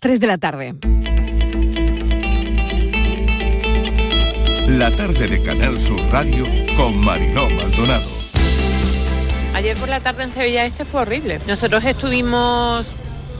3 de la tarde. La tarde de Canal Sur Radio con Mariló Maldonado. Ayer por la tarde en Sevilla este fue horrible. Nosotros estuvimos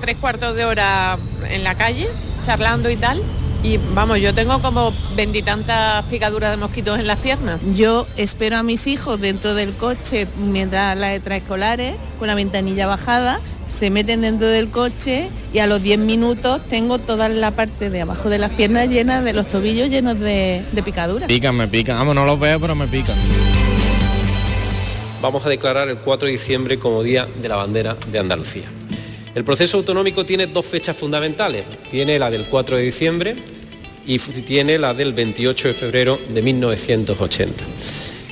tres cuartos de hora en la calle charlando y tal. Y vamos, yo tengo como veintitantas picaduras de mosquitos en las piernas. Yo espero a mis hijos dentro del coche mientras las extraescolares, con la ventanilla bajada, se meten dentro del coche y a los 10 minutos tengo toda la parte de abajo de las piernas llenas de los tobillos llenos de, de picaduras. Pican, me pican. Vamos, no los veo, pero me pican. Vamos a declarar el 4 de diciembre como Día de la Bandera de Andalucía. El proceso autonómico tiene dos fechas fundamentales. Tiene la del 4 de diciembre y tiene la del 28 de febrero de 1980.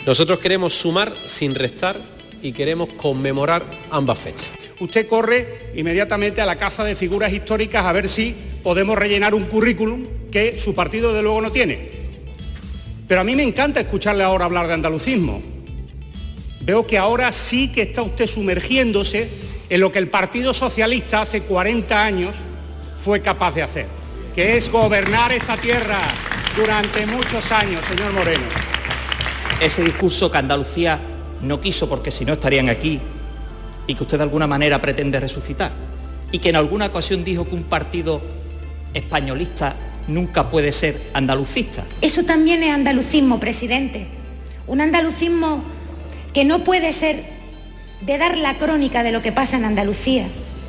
Nosotros queremos sumar sin restar y queremos conmemorar ambas fechas usted corre inmediatamente a la Casa de Figuras Históricas a ver si podemos rellenar un currículum que su partido de luego no tiene. Pero a mí me encanta escucharle ahora hablar de andalucismo. Veo que ahora sí que está usted sumergiéndose en lo que el Partido Socialista hace 40 años fue capaz de hacer, que es gobernar esta tierra durante muchos años, señor Moreno. Ese discurso que Andalucía no quiso porque si no estarían aquí, y que usted de alguna manera pretende resucitar. Y que en alguna ocasión dijo que un partido españolista nunca puede ser andalucista. Eso también es andalucismo, presidente. Un andalucismo que no puede ser de dar la crónica de lo que pasa en Andalucía,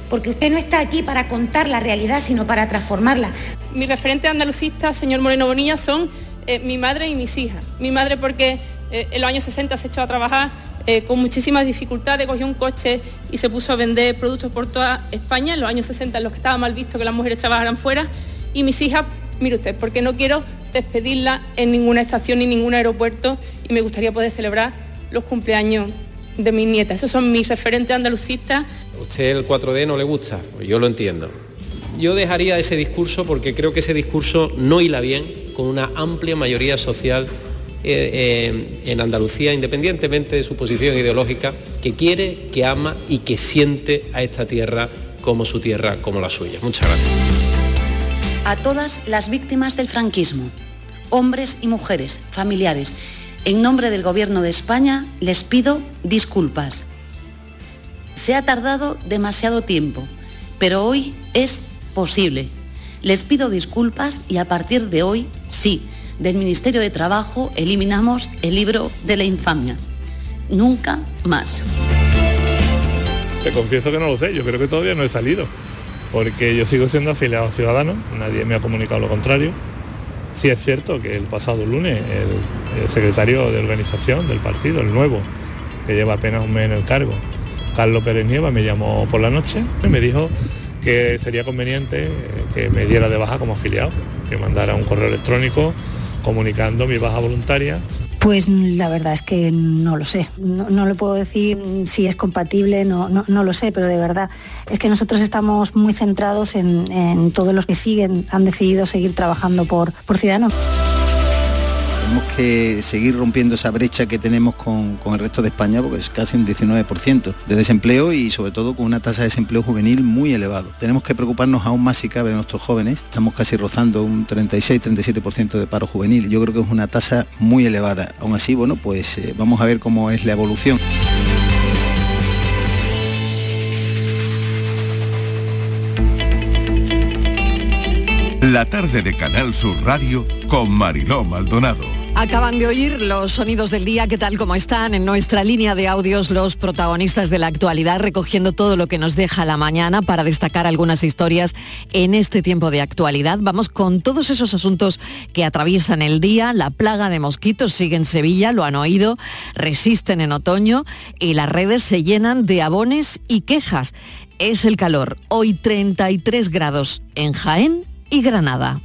porque usted no está aquí para contar la realidad, sino para transformarla. Mi referente andalucista, señor Moreno Bonilla, son eh, mi madre y mis hijas. Mi madre porque eh, en los años 60 se echó a trabajar eh, con muchísimas dificultades, cogió un coche y se puso a vender productos por toda España en los años 60, en los que estaba mal visto que las mujeres trabajaran fuera. Y mis hijas, mire usted, porque no quiero despedirla en ninguna estación ni ningún aeropuerto y me gustaría poder celebrar los cumpleaños de mis nietas. Esos son mis referentes andalucistas. usted el 4D no le gusta? Pues yo lo entiendo. Yo dejaría ese discurso porque creo que ese discurso no hila bien con una amplia mayoría social eh, eh, en Andalucía, independientemente de su posición ideológica, que quiere, que ama y que siente a esta tierra como su tierra, como la suya. Muchas gracias. A todas las víctimas del franquismo, hombres y mujeres, familiares, en nombre del Gobierno de España les pido disculpas. Se ha tardado demasiado tiempo, pero hoy es posible. Les pido disculpas y a partir de hoy, sí, del Ministerio de Trabajo eliminamos el libro de la infamia. Nunca más. Te confieso que no lo sé, yo creo que todavía no he salido, porque yo sigo siendo afiliado a Ciudadanos, nadie me ha comunicado lo contrario. Sí es cierto que el pasado lunes el, secretario de organización del partido, el nuevo, que lleva apenas un mes en el cargo, Carlos Pérez Nieva, me llamó por la noche y me dijo que sería conveniente que me diera de baja como afiliado, que mandara un correo electrónico comunicando mi baja voluntaria. Pues la verdad es que no lo sé, no, no le puedo decir si es compatible, no, no, no, lo sé, pero de verdad es que nosotros estamos muy centrados en, en todos los que siguen, han decidido seguir trabajando por, por Ciudadanos. Tenemos que seguir rompiendo esa brecha que tenemos con, el resto de España, porque es casi un 19% de desempleo y sobre todo con una tasa de desempleo juvenil muy elevado. Tenemos que preocuparnos aún más si cabe de nuestros jóvenes. Estamos casi rozando un 36-37% de paro juvenil. Yo creo que es una tasa muy elevada. Aún así, bueno, pues eh, vamos a ver cómo es la evolución. La tarde de Canal Sur Radio con Mariló Maldonado. Acaban de oír los sonidos del día, ¿qué tal como están? En nuestra línea de audios los protagonistas de la actualidad, recogiendo todo lo que nos deja la mañana para destacar algunas historias en este tiempo de actualidad. Vamos con todos esos asuntos que atraviesan el día. La plaga de mosquitos sigue en Sevilla, lo han oído, resisten en otoño y las redes se llenan de abones y quejas. Es el calor. Hoy 33 grados en Jaén y Granada.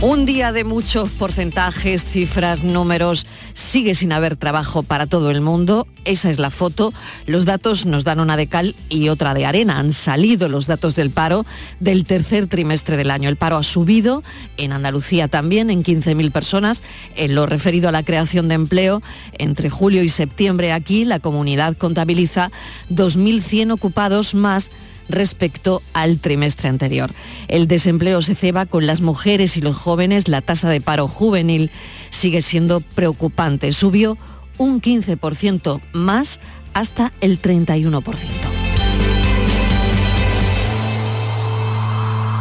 Un día de muchos porcentajes, cifras, números, sigue sin haber trabajo para todo el mundo. Esa es la foto. Los datos nos dan una de cal y otra de arena. Han salido los datos del paro del tercer trimestre del año. El paro ha subido en Andalucía también en 15.000 personas. En lo referido a la creación de empleo, entre julio y septiembre aquí la comunidad contabiliza 2.100 ocupados más respecto al trimestre anterior. El desempleo se ceba con las mujeres y los jóvenes, la tasa de paro juvenil sigue siendo preocupante, subió un 15% más hasta el 31%.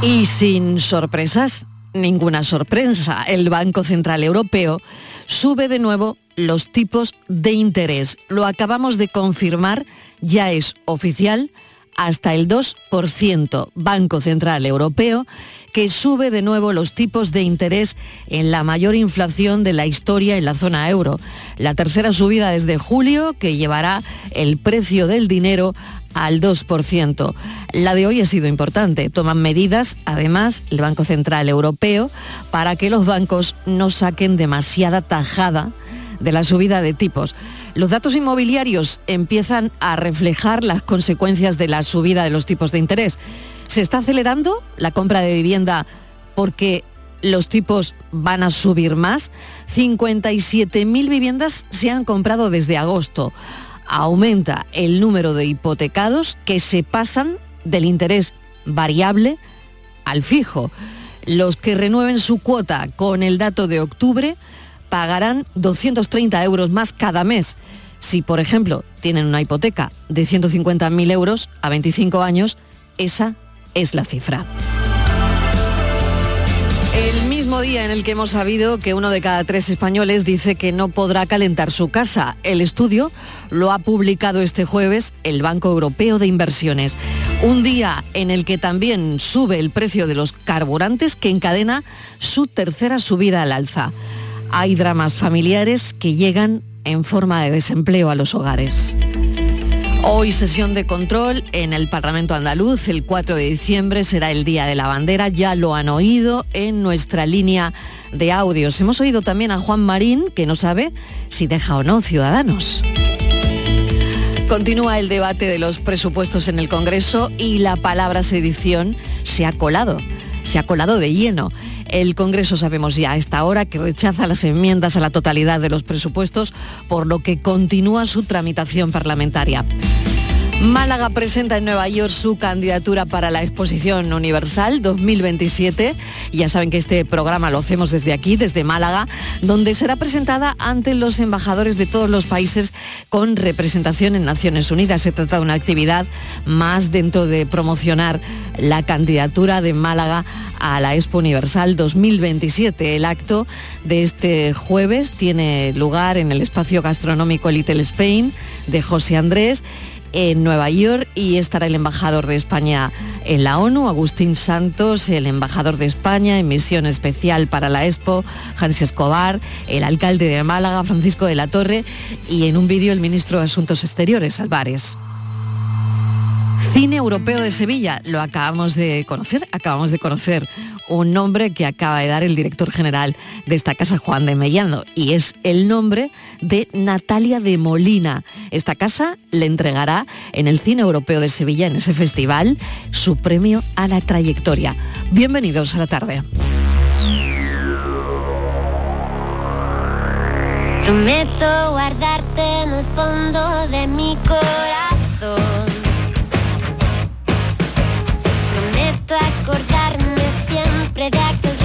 Y sin sorpresas, ninguna sorpresa, el Banco Central Europeo sube de nuevo los tipos de interés. Lo acabamos de confirmar, ya es oficial, hasta el 2%, Banco Central Europeo, que sube de nuevo los tipos de interés en la mayor inflación de la historia en la zona euro. La tercera subida desde julio, que llevará el precio del dinero al 2%. La de hoy ha sido importante. Toman medidas, además, el Banco Central Europeo, para que los bancos no saquen demasiada tajada de la subida de tipos. Los datos inmobiliarios empiezan a reflejar las consecuencias de la subida de los tipos de interés. ¿Se está acelerando la compra de vivienda porque los tipos van a subir más? 57.000 viviendas se han comprado desde agosto aumenta el número de hipotecados que se pasan del interés variable al fijo. Los que renueven su cuota con el dato de octubre pagarán 230 euros más cada mes. Si, por ejemplo, tienen una hipoteca de 150.000 euros a 25 años, esa es la cifra. El mismo día en el que hemos sabido que uno de cada tres españoles dice que no podrá calentar su casa. El estudio lo ha publicado este jueves el Banco Europeo de Inversiones. Un día en el que también sube el precio de los carburantes que encadena su tercera subida al alza. Hay dramas familiares que llegan en forma de desempleo a los hogares. Hoy sesión de control en el Parlamento andaluz. El 4 de diciembre será el Día de la Bandera. Ya lo han oído en nuestra línea de audios. Hemos oído también a Juan Marín, que no sabe si deja o no Ciudadanos. Continúa el debate de los presupuestos en el Congreso y la palabra sedición se ha colado, se ha colado de lleno. El Congreso sabemos ya a esta hora que rechaza las enmiendas a la totalidad de los presupuestos, por lo que continúa su tramitación parlamentaria. Málaga presenta en Nueva York su candidatura para la Exposición Universal 2027. Ya saben que este programa lo hacemos desde aquí, desde Málaga, donde será presentada ante los embajadores de todos los países con representación en Naciones Unidas. Se trata de una actividad más dentro de promocionar la candidatura de Málaga a la Expo Universal 2027. El acto de este jueves tiene lugar en el espacio gastronómico Little Spain de José Andrés en Nueva York y estará el embajador de España en la ONU, Agustín Santos, el embajador de España en misión especial para la Expo, Hans Escobar, el alcalde de Málaga, Francisco de la Torre y en un vídeo el ministro de Asuntos Exteriores, Álvarez. Cine Europeo de Sevilla, lo acabamos de conocer, acabamos de conocer un nombre que acaba de dar el director general de esta casa, Juan de Mellando, y es el nombre de Natalia de Molina. Esta casa le entregará en el Cine Europeo de Sevilla, en ese festival, su premio a la trayectoria. Bienvenidos a la tarde. Prometo guardarte en el fondo de mi corazón. Prometo acordarme siempre de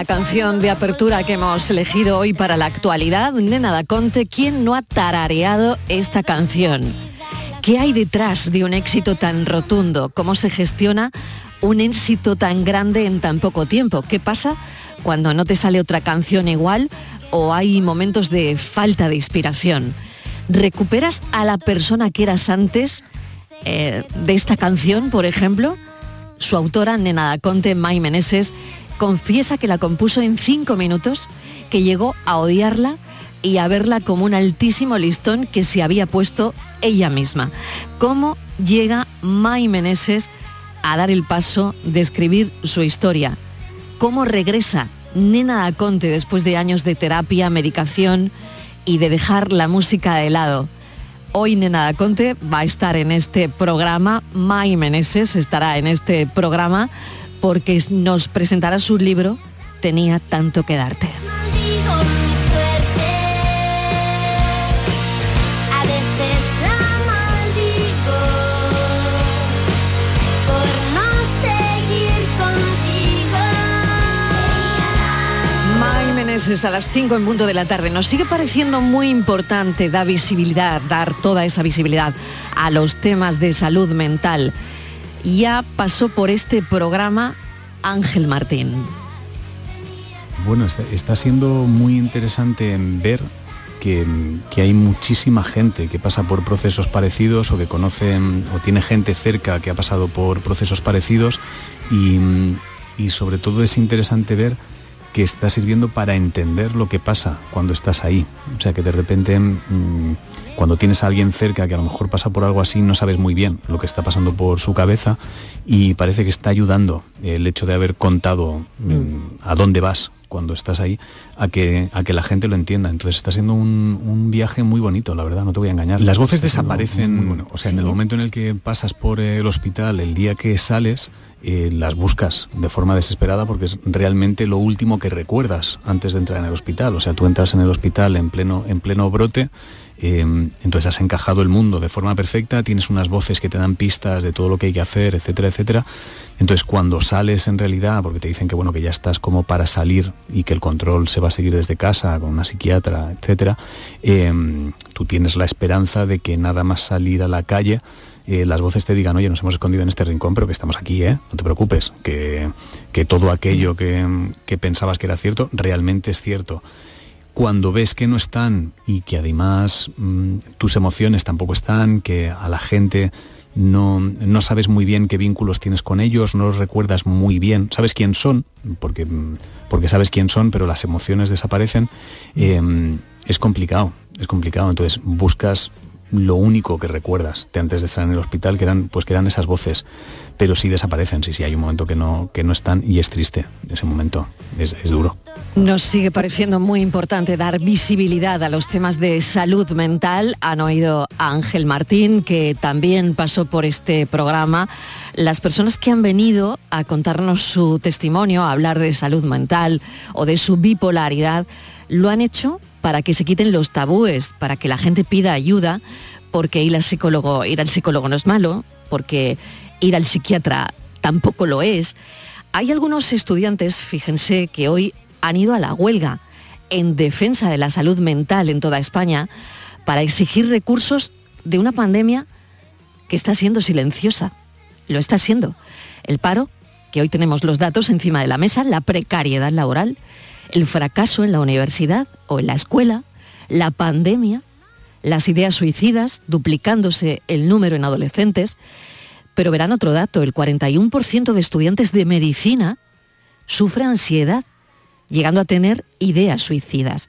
la canción de apertura que hemos elegido hoy para la actualidad. Nena Conte, ¿quién no ha tarareado esta canción? ¿Qué hay detrás de un éxito tan rotundo? ¿Cómo se gestiona un éxito tan grande en tan poco tiempo? ¿Qué pasa cuando no te sale otra canción igual o hay momentos de falta de inspiración, ¿recuperas a la persona que eras antes eh, de esta canción, por ejemplo? Su autora, Nena da Conte, Mai Meneses, confiesa que la compuso en cinco minutos, que llegó a odiarla y a verla como un altísimo listón que se había puesto ella misma. ¿Cómo llega Mai Meneses a dar el paso de escribir su historia? ¿Cómo regresa Nena Aconte después de años de terapia, medicación y de dejar la música de lado? Hoy Nena Aconte va a estar en este programa, Mai Meneses estará en este programa porque nos presentará su libro Tenía tanto que darte. A las 5 en punto de la tarde. Nos sigue pareciendo muy importante dar visibilidad, dar toda esa visibilidad a los temas de salud mental. Ya pasó por este programa Ángel Martín. Bueno, está, siendo muy interesante ver que, que hay muchísima gente que pasa por procesos parecidos o que conocen o tiene gente cerca que ha pasado por procesos parecidos y, y sobre todo es interesante ver que está sirviendo para entender lo que pasa cuando estás ahí. O sea que de repente mm, cuando tienes a alguien cerca que a lo mejor pasa por algo así, no sabes muy bien lo que está pasando por su cabeza y parece que está ayudando el hecho de haber contado mm, a dónde vas cuando estás ahí a que, a que la gente lo entienda. Entonces está siendo un, un viaje muy bonito, la verdad, no te voy a engañar. Las voces desaparecen, muy bueno. o sea, en el momento en el que pasas por el hospital, el día que sales, eh, las buscas de forma desesperada porque es realmente lo último que recuerdas antes de entrar en el hospital. O sea, tú entras en el hospital en pleno, en pleno brote, eh, entonces has encajado el mundo de forma perfecta, tienes unas voces que te dan pistas de todo lo que hay que hacer, etcétera, etcétera. Entonces cuando sales en realidad, porque te dicen que bueno, que ya estás como para salir y que el control se va a seguir desde casa con una psiquiatra, etcétera, eh, tú tienes la esperanza de que nada más salir a la calle eh, las voces te digan, oye, nos hemos escondido en este rincón, pero que estamos aquí, ¿eh? No te preocupes, que, que todo aquello que, que pensabas que era cierto, realmente es cierto. Cuando ves que no están y que además mm, tus emociones tampoco están, que a la gente no, no sabes muy bien qué vínculos tienes con ellos, no los recuerdas muy bien, sabes quién son, porque, porque sabes quién son, pero las emociones desaparecen, eh, es complicado, es complicado. Entonces buscas lo único que recuerdas de antes de estar en el hospital, que eran, pues que eran esas voces, pero sí desaparecen, sí, sí, hay un momento que no, que no están y es triste ese momento, es, es duro. Nos sigue pareciendo muy importante dar visibilidad a los temas de salud mental. Han oído a Ángel Martín, que también pasó por este programa. Las personas que han venido a contarnos su testimonio, a hablar de salud mental o de su bipolaridad, lo han hecho para que se quiten los tabúes, para que la gente pida ayuda, porque ir al psicólogo, ir al psicólogo no es malo, porque ir al psiquiatra tampoco lo es. Hay algunos estudiantes, fíjense, que hoy han ido a la huelga en defensa de la salud mental en toda España para exigir recursos de una pandemia que está siendo silenciosa. Lo está siendo. El paro, que hoy tenemos los datos encima de la mesa, la precariedad laboral, el fracaso en la universidad o en la escuela, la pandemia, las ideas suicidas, duplicándose el número en adolescentes. Pero verán otro dato, el 41% de estudiantes de medicina sufre ansiedad, llegando a tener ideas suicidas.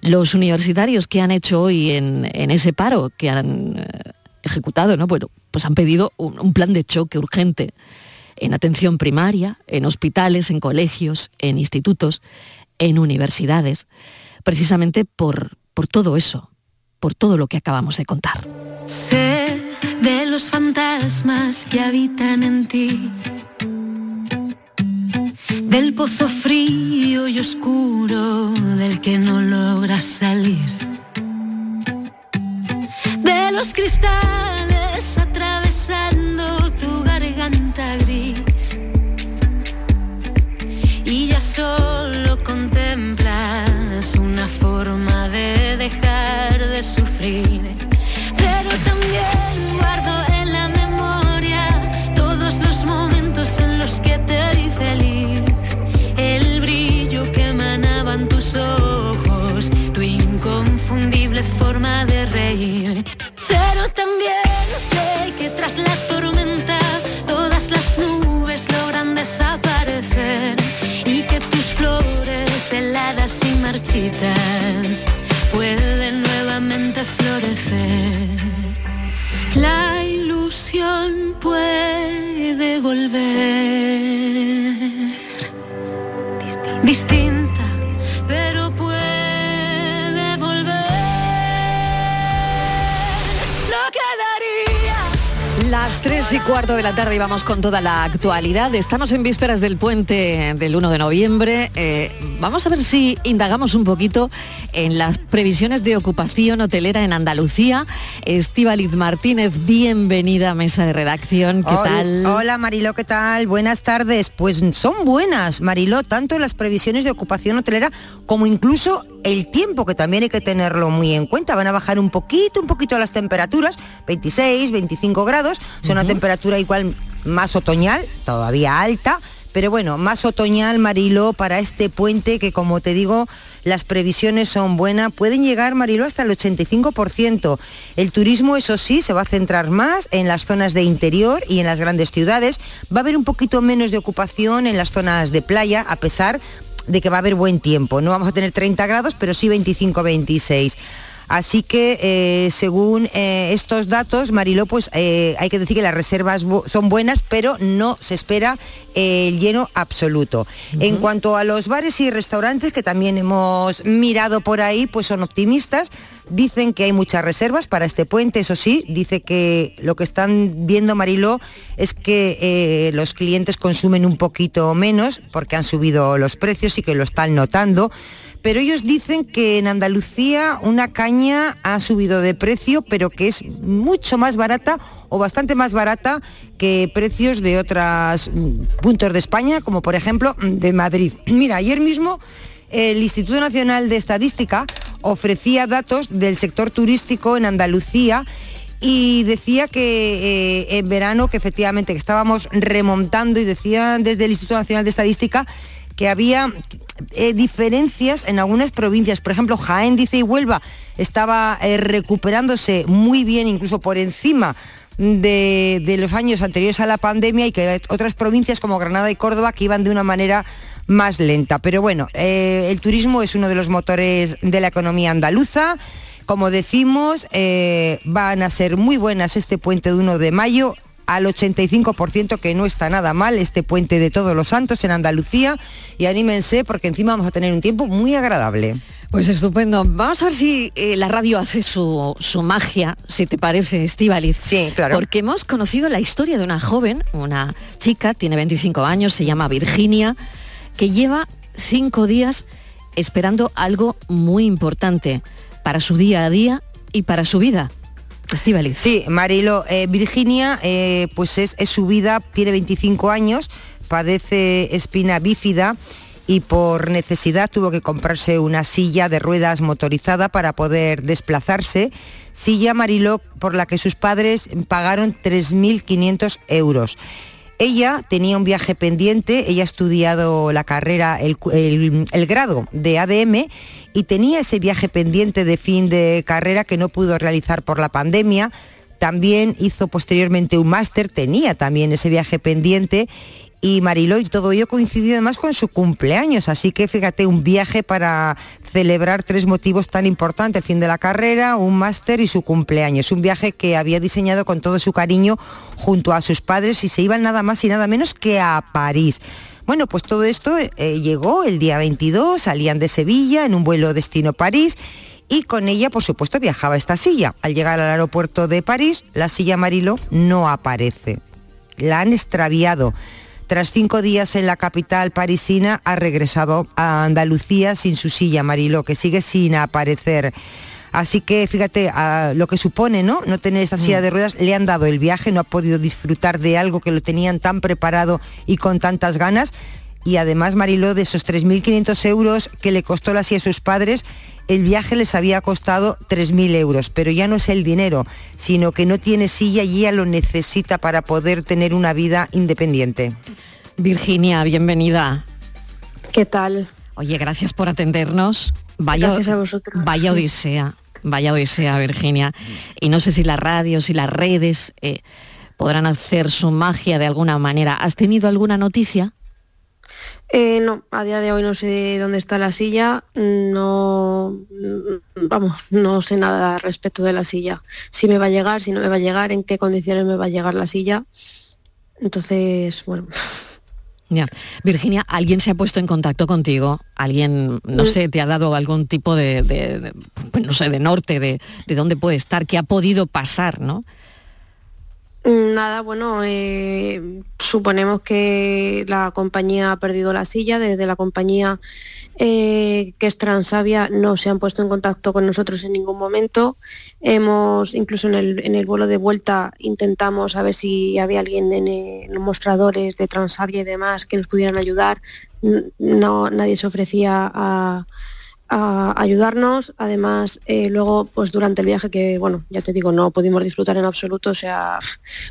Los universitarios que han hecho hoy en, ese paro, que han eh, ejecutado, ¿no? Bueno, pues han pedido un plan de choque urgente en atención primaria, en hospitales, en colegios, en institutos, en universidades, precisamente por, por todo eso, por todo lo que acabamos de contar. Sé de los fantasmas que habitan en ti, del pozo frío y oscuro del que no logras salir, de los cristales atravesando tu garganta gris. Y ya solo contemplas una forma de dejar de sufrir, pero también guardo en la memoria todos los momentos en los que te vi feliz, el brillo que emanaban tus ojos, tu inconfundible forma de reír, pero también sé que tras la marchitas pueden nuevamente florecer. La ilusión puede volver distinta, daría. Las 3 y cuarto de la tarde y vamos con toda la actualidad. Estamos en vísperas del puente del 1 de noviembre. Eh, vamos a ver si indagamos un poquito en las previsiones de ocupación hotelera en Andalucía. Estíbaliz Martínez, bienvenida a Mesa de Redacción. ¿Qué tal? Hola Mariló, ¿qué tal? Buenas tardes. Pues son buenas, Mariló, tanto las previsiones de ocupación hotelera como incluso el tiempo, que también hay que tenerlo muy en cuenta. Van a bajar un poquito, un poquito las temperaturas, 26, 25 grados. Son una temperatura igual más otoñal, todavía alta, pero bueno, más otoñal, Mariló, para este puente que como te digo, las previsiones son buenas, pueden llegar, Mariló, hasta el 85%. El turismo, eso sí, se va a centrar más en las zonas de interior y en las grandes ciudades. Va a haber un poquito menos de ocupación en las zonas de playa, a pesar de que va a haber buen tiempo. No vamos a tener 30 grados, pero sí 25-26. Así que eh, según eh, estos datos, Mariló, pues eh, hay que decir que las reservas son buenas, pero no se espera el lleno absoluto. En cuanto a los bares y restaurantes, que también hemos mirado por ahí, pues son optimistas. Dicen que hay muchas reservas para este puente, eso sí, dice que lo que están viendo Mariló es que eh, los clientes consumen un poquito menos porque han subido los precios y que lo están notando pero ellos dicen que en Andalucía una caña ha subido de precio, pero que es mucho más barata o bastante más barata que precios de otros puntos de España, como por ejemplo mm, de Madrid. Mira, ayer mismo el Instituto Nacional de Estadística ofrecía datos del sector turístico en Andalucía y decía que eh, en verano que efectivamente que estábamos remontando y decían desde el Instituto Nacional de Estadística que había eh, diferencias en algunas provincias. Por ejemplo, Jaén, dice, y Huelva estaba eh, recuperándose muy bien, incluso por encima de, los años anteriores a la pandemia y que otras provincias como Granada y Córdoba que iban de una manera más lenta. Pero bueno, eh, el turismo es uno de los motores de la economía andaluza. Como decimos, eh, van a ser muy buenas este puente de 1 de mayo al 85%, que no está nada mal, este puente de todos los santos en Andalucía. Y anímense porque encima vamos a tener un tiempo muy agradable. Pues estupendo. Vamos a ver si eh, la radio hace su, su magia, si te parece, Estíbaliz. Sí, claro. Porque hemos conocido la historia de una joven, una chica, tiene 25 años, se llama Virginia, que lleva cinco días esperando algo muy importante para su día a día y para su vida. Estíbaliz. Sí, Marilo, eh, Virginia, eh, pues es, es su vida, tiene 25 años, padece espina bífida y por necesidad tuvo que comprarse una silla de ruedas motorizada para poder desplazarse. Silla Mariló por la que sus padres pagaron 3.500 euros. Ella tenía un viaje pendiente, ella ha estudiado la carrera, el, el grado de ADM y tenía ese viaje pendiente de fin de carrera que no pudo realizar por la pandemia. También hizo posteriormente un máster, tenía también ese viaje pendiente y Mariló y todo ello coincidió además con su cumpleaños, así que fíjate, un viaje para celebrar tres motivos tan importantes, el fin de la carrera, un máster y su cumpleaños, un viaje que había diseñado con todo su cariño junto a sus padres y se iban nada más y nada menos que a París. Bueno, pues todo esto eh, llegó el día 22, salían de Sevilla en un vuelo destino París y con ella, por supuesto, viajaba esta silla. Al llegar al aeropuerto de París, la silla Marilo no aparece. La han extraviado. Tras cinco días en la capital parisina, ha regresado a Andalucía sin su silla Marilo, que sigue sin aparecer. Así que fíjate a lo que supone, ¿no? No tener esta silla de ruedas, le han dado el viaje, no ha podido disfrutar de algo que lo tenían tan preparado y con tantas ganas. Y además, Mariló, de esos 3.500 euros que le costó la silla a sus padres, el viaje les había costado 3.000 euros, pero ya no es el dinero, sino que no tiene silla y ella lo necesita para poder tener una vida independiente. Virginia, bienvenida. ¿Qué tal? Oye, gracias por atendernos. Vaya, Gracias a vosotros. Vaya odisea. Vaya odisea, Virginia. Y no sé si las radios y las redes eh, podrán hacer su magia de alguna manera. ¿Has tenido alguna noticia? Eh, no, a día de hoy no sé dónde está la silla, no, vamos, no sé nada respecto de la silla. Si me va a llegar, si no me va a llegar, en qué condiciones me va a llegar la silla. Entonces, bueno, Ya. Virginia, ¿alguien se ha puesto en contacto contigo? ¿Alguien, no Mm. sé, te ha dado algún tipo de, de- de, pues no sé, de norte, de, de dónde puede estar, qué ha podido pasar, ¿no? Nada, bueno, eh, suponemos que la compañía ha perdido la silla. Desde la compañía eh, que es Transavia no se han puesto en contacto con nosotros en ningún momento. Hemos, incluso en el, en el vuelo de vuelta, intentamos a ver si había alguien en, en los mostradores de Transavia y demás que nos pudieran ayudar. No, nadie se ofrecía a, a ayudarnos. Además, eh, luego, pues durante el viaje, que bueno, ya te digo, no pudimos disfrutar en absoluto, o sea,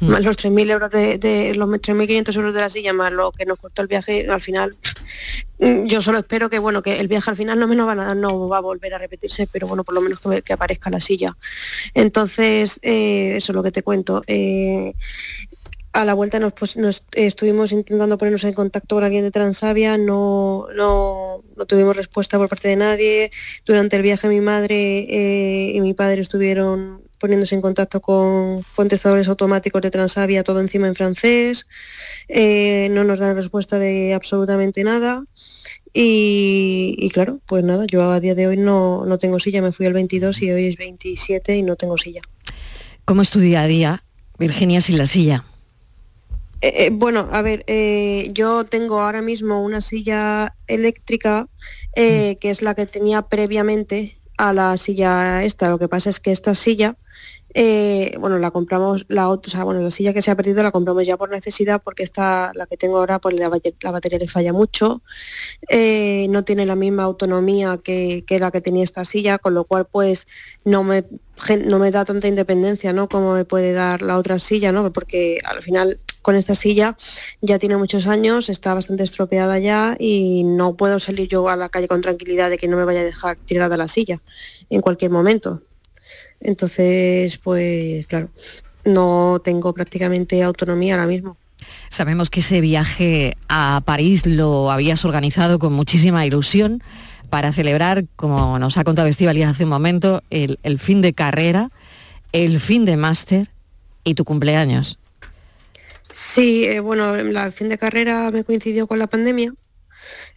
Mm. más los 3.000 euros de, de los 3.500 euros de la silla, más lo que nos costó el viaje, al final, mm, yo solo espero que bueno, que el viaje al final no me no va a, no va a volver a repetirse, pero bueno, por lo menos que, que aparezca la silla. Entonces, eh, eso es lo que te cuento. Eh, a la vuelta nos, eh, estuvimos intentando ponernos en contacto con alguien de Transavia, no, no, no tuvimos respuesta por parte de nadie. Durante el viaje mi madre eh, y mi padre estuvieron poniéndose en contacto con contestadores automáticos de Transavia, todo encima en francés. Eh, no nos dan respuesta de absolutamente nada. Y, y claro, pues nada, yo a día de hoy no, no tengo silla, me fui el 22 y hoy es 27 y no tengo silla. ¿Cómo es tu día a día, Virginia, sin la silla? Eh, eh, bueno, a ver, eh, yo tengo ahora mismo una silla eléctrica eh, que es la que tenía previamente a la silla esta. Lo que pasa es que esta silla, bueno, la compramos, la otra, o sea, bueno, la silla que se ha perdido la compramos ya por necesidad porque esta, la que tengo ahora, pues la, ba- la batería le falla mucho, no tiene la misma autonomía que, que la que tenía esta silla, con lo cual pues no me no me da tanta independencia, ¿no? Como me puede dar la otra silla, ¿no? Porque al final con esta silla ya tiene muchos años, está bastante estropeada ya y no puedo salir yo a la calle con tranquilidad de que no me vaya a dejar tirada la silla en cualquier momento. Entonces, pues claro, no tengo prácticamente autonomía ahora mismo. Sabemos que ese viaje a París lo habías organizado con muchísima ilusión para celebrar, como nos ha contado Estivaliz hace un momento, el, el fin de carrera, el fin de máster y tu cumpleaños. Sí, eh, bueno, el fin de carrera me coincidió con la pandemia,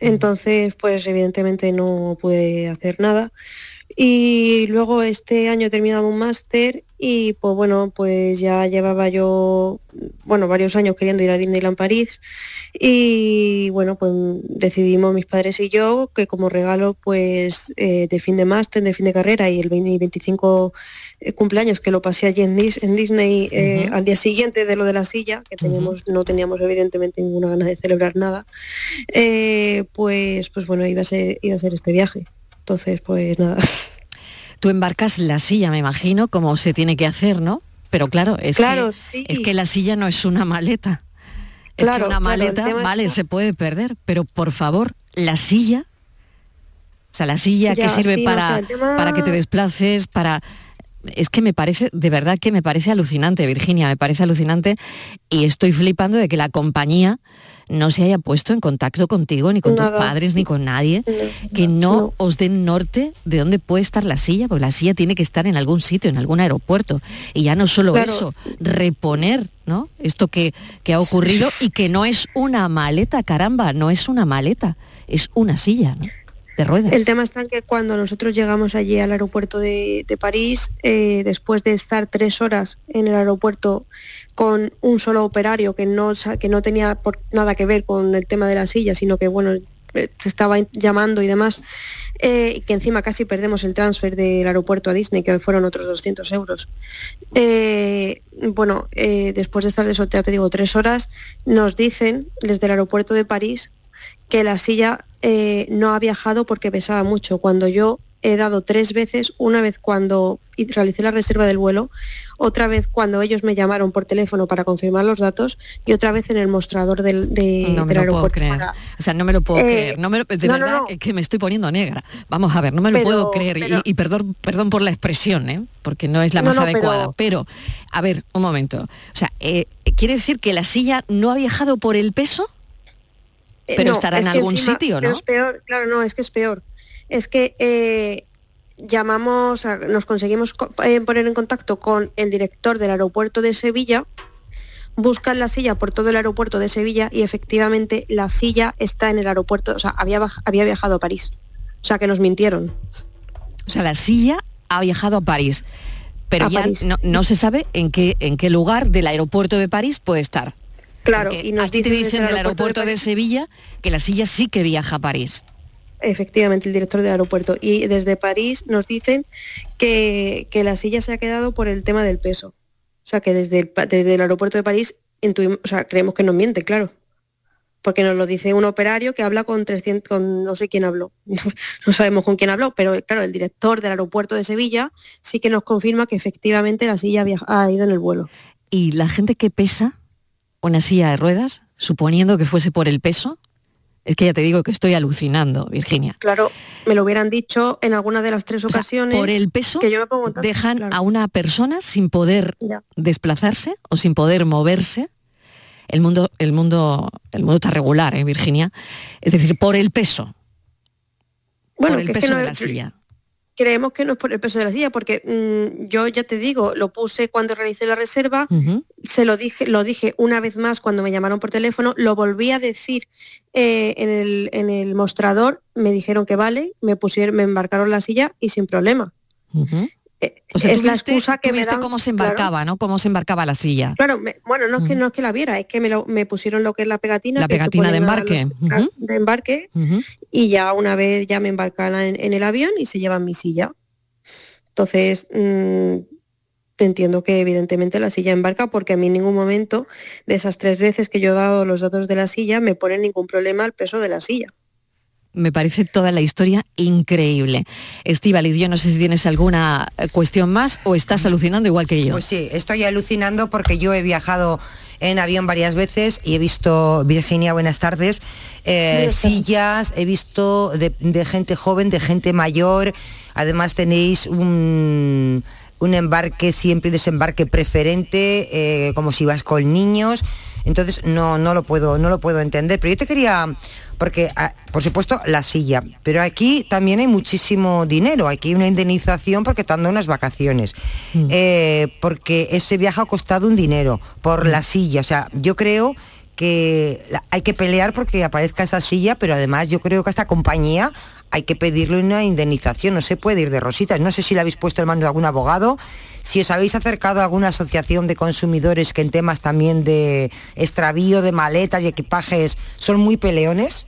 entonces pues evidentemente no pude hacer nada. Y luego este año he terminado un máster y pues bueno, pues ya llevaba yo, bueno, varios años queriendo ir a Disneyland París. Y bueno, pues decidimos mis padres y yo que como regalo pues eh, de fin de máster, de fin de carrera y el 20 y 25 eh, cumpleaños que lo pasé allí en, Dis- en Disney eh, al día siguiente de lo de la silla, que teníamos, no teníamos evidentemente ninguna gana de celebrar nada, eh, pues, pues bueno, iba a, ser, iba a ser este viaje. Entonces, pues nada. Tú embarcas la silla, me imagino, como se tiene que hacer, ¿no? Pero claro, es, Claro, que, sí. es que la silla no es una maleta. Es Claro, que una maleta, vale, se puede perder, pero por favor, la silla, o sea, la silla que sirve sí, no, o para, sea, el tema- para que te desplaces, para... Es que me parece, de verdad que me parece alucinante, Virginia, me parece alucinante y estoy flipando de que la compañía no se haya puesto en contacto contigo, ni con tus padres, ni con nadie, que no, os den norte de dónde puede estar la silla, porque la silla tiene que estar en algún sitio, en algún aeropuerto. Y ya no solo Claro. eso, reponer ¿no? esto que, que ha ocurrido y que no es una maleta, caramba, no es una maleta, es una silla ¿no? Ruedas. El tema está en que cuando nosotros llegamos allí al aeropuerto de, París, eh, después de estar tres horas en el aeropuerto con un solo operario que no, que no tenía por nada que ver con el tema de la silla, sino que bueno, eh, se estaba llamando y demás, eh, que encima casi perdemos el transfer del aeropuerto a Disney, que fueron otros 200 euros. Eh, bueno, después de estar de eso, te digo, tres horas, nos dicen desde el aeropuerto de París que la silla eh, no ha viajado porque pesaba mucho, cuando yo he dado tres veces, una vez cuando realicé la reserva del vuelo, otra vez cuando ellos me llamaron por teléfono para confirmar los datos y otra vez en el mostrador del, de- No me del lo puedo creer. para- O sea, no me lo puedo Eh, creer. No me lo- de no, verdad no. que me estoy poniendo negra. Vamos a ver, no me lo puedo creer. Y- pero- y, perdón, perdón por la expresión, ¿eh? porque no es la más adecuada. Pero... a ver, un momento. O sea, eh, ¿quiere decir que la silla no ha viajado por el peso? Eh, Pero no, estará en es que algún encima- sitio, ¿no? Es peor, claro, no, es que es peor. Es que eh, llamamos, a- nos conseguimos co- eh, poner en contacto con el director del aeropuerto de Sevilla, buscan la silla por todo el aeropuerto de Sevilla y efectivamente la silla está en el aeropuerto, o sea, había, había viajado a París. O sea, que nos mintieron. O sea, la silla ha viajado a París. Pero A ya París. No, no se sabe en qué, en qué lugar del aeropuerto de París puede estar. Claro, Porque y nos te dicen del aeropuerto de Sevilla que la silla sí que viaja a París. Efectivamente, el director del aeropuerto. Y desde París nos dicen que, que la silla se ha quedado por el tema del peso. O sea, que desde el, desde el aeropuerto de París intuimos, o sea, creemos que nos miente, claro. Porque nos lo dice un operario que habla con 300, con no sé quién habló. no sabemos con quién habló, pero claro, el director del aeropuerto de Sevilla sí que nos confirma que efectivamente la silla viaja- ha ido en el vuelo. Y la gente que pesa una silla de ruedas, suponiendo que fuese por el peso, es que ya te digo que estoy alucinando, Virginia. Claro, me lo hubieran dicho en alguna de las tres O sea, ocasiones. por el peso que yo me pongo dejan claro. a una persona sin poder Ya. desplazarse o sin poder moverse. El mundo, el mundo, el mundo está regular, ¿eh, Virginia? Es decir, por el peso. Bueno, por el peso no- de la silla. Creemos que no es por el peso de la silla, porque mm, yo ya te digo, lo puse cuando realicé la reserva, se lo dije, lo dije una vez más cuando me llamaron por teléfono, lo volví a decir eh, en, el, en el mostrador, me dijeron que vale, me pusieron, me embarcaron la silla y sin problema. O sea, es la viste- excusa que me dan, cómo se claro. embarcaba, ¿no? Cómo se embarcaba la silla. Claro, me- bueno, no es que no es que la viera, es que me, lo- me pusieron lo que es la pegatina. La pegatina de ponen a embarque. los- de embarque y ya una vez ya me embarcan en, en el avión y se llevan mi silla. Entonces, mm, te entiendo que evidentemente la silla embarca porque a mí en ningún momento de esas tres veces que yo he dado los datos de la silla me pone ningún problema el peso de la silla. Me parece toda la historia increíble. Estíbaliz, yo no sé si tienes alguna eh, cuestión más o estás alucinando igual que yo. Pues sí, estoy alucinando porque yo he viajado en avión varias veces y he visto, Virginia, buenas tardes, eh, sillas, he visto de, de gente joven, de gente mayor, además tenéis un, un embarque siempre y desembarque preferente, eh, como si vas con niños. Entonces no, no lo puedo, no lo puedo entender. Pero yo te quería, porque ah, por supuesto la silla, pero aquí también hay muchísimo dinero, aquí hay una indemnización porque te han dado unas vacaciones, Eh, porque ese viaje ha costado un dinero por la silla. O sea, yo creo que hay que pelear porque aparezca esa silla, pero además yo creo que esta compañía hay que pedirle una indemnización, no se puede ir de rositas. No sé si le habéis puesto en manos de algún abogado, si os habéis acercado a alguna asociación de consumidores que en temas también de extravío de maletas y equipajes son muy peleones.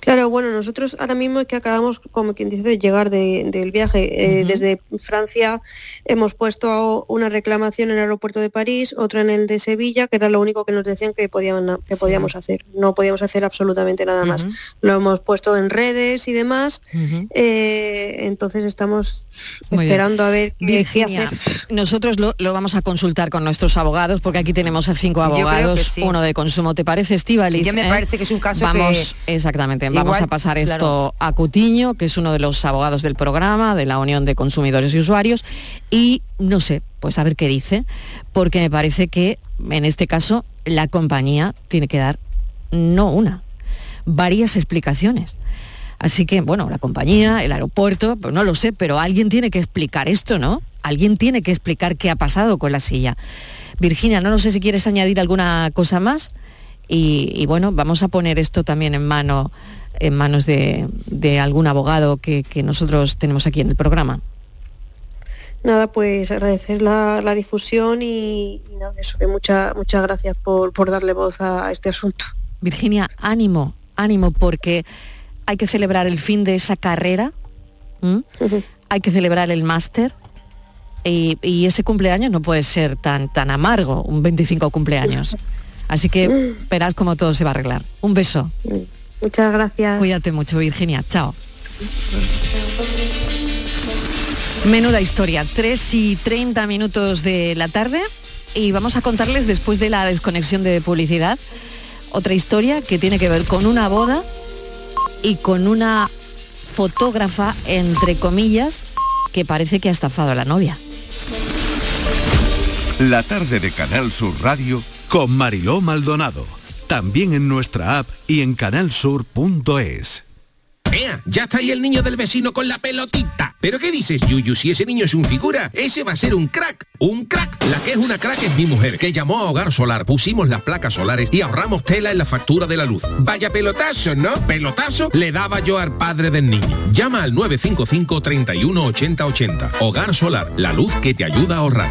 Claro, bueno, nosotros ahora mismo es que acabamos, como quien dice, de llegar de- del viaje. Eh, Desde Francia hemos puesto una reclamación en el aeropuerto de París, otra en el de Sevilla, que era lo único que nos decían que, podían, que Sí. podíamos hacer. No podíamos hacer absolutamente nada más. Lo hemos puesto en redes y demás. Eh, entonces estamos Muy bien. esperando a ver qué, Virginia, hacer. nosotros lo, lo vamos a consultar con nuestros abogados, porque aquí tenemos a cinco abogados, sí. uno de consumo. ¿Te parece, Estivaliz? Ya me parece que es un caso vamos, que- Exactamente, vamos a pasar esto claro. a Cutiño, que es uno de los abogados del programa, de la Unión de Consumidores y Usuarios, y no sé, pues a ver qué dice, porque me parece que en este caso la compañía tiene que dar no una, varias explicaciones. Así que, bueno, la compañía, el aeropuerto, pues no lo sé, pero alguien tiene que explicar esto, ¿no? Alguien tiene que explicar qué ha pasado con la silla. Virginia, no, no sé si quieres añadir alguna cosa más. Y, y bueno, vamos a poner esto también en mano en manos de, de algún abogado que, que nosotros tenemos aquí en el programa. Nada, pues agradecer la, la difusión y, y nada, eso que muchas muchas gracias por, por darle voz a, a este asunto. Virginia, ánimo, ánimo, porque hay que celebrar el fin de esa carrera, hay que celebrar el máster y, y ese cumpleaños no puede ser tan, tan amargo, un 25 cumpleaños. Así que verás cómo todo se va a arreglar. Un beso. Muchas gracias. Cuídate mucho, Virginia. Chao. Menuda historia, 3 y 30 minutos de la tarde y vamos a contarles después de la desconexión de publicidad otra historia que tiene que ver con una boda y con una fotógrafa, entre comillas, que parece que ha estafado a la novia. La tarde de Canal Sur Radio con Mariló Maldonado. También en nuestra app y en canalsur.es. ¡Ea! Ya está ahí el niño del vecino con la pelotita. ¿Pero qué dices, Yuyu? Si ese niño es un figura, ese va a ser un crack. ¡Un crack! La que es una crack es mi mujer, que llamó a Hogar Solar, pusimos las placas solares y ahorramos tela en la factura de la luz. Vaya pelotazo, ¿no? Pelotazo le daba yo al padre del niño. Llama al 955 31 80 80. Hogar Solar, la luz que te ayuda a ahorrar.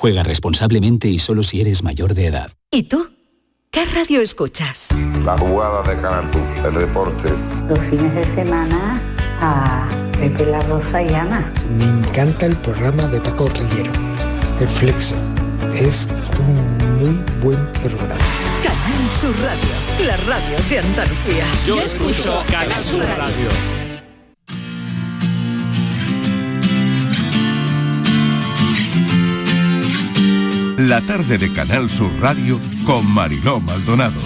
Juega responsablemente y solo si eres mayor de edad. ¿Y tú? ¿Qué radio escuchas? La jugada de Canal el deporte. Los fines de semana a Pepe La Rosa y Ana. Me encanta el programa de Paco Rillero, El Flexo. Es un muy buen programa. Canal Sur Radio, la radio de Andalucía. Yo escucho Canal Sur Radio. La tarde de Canal Sur Radio con Mariló Maldonado.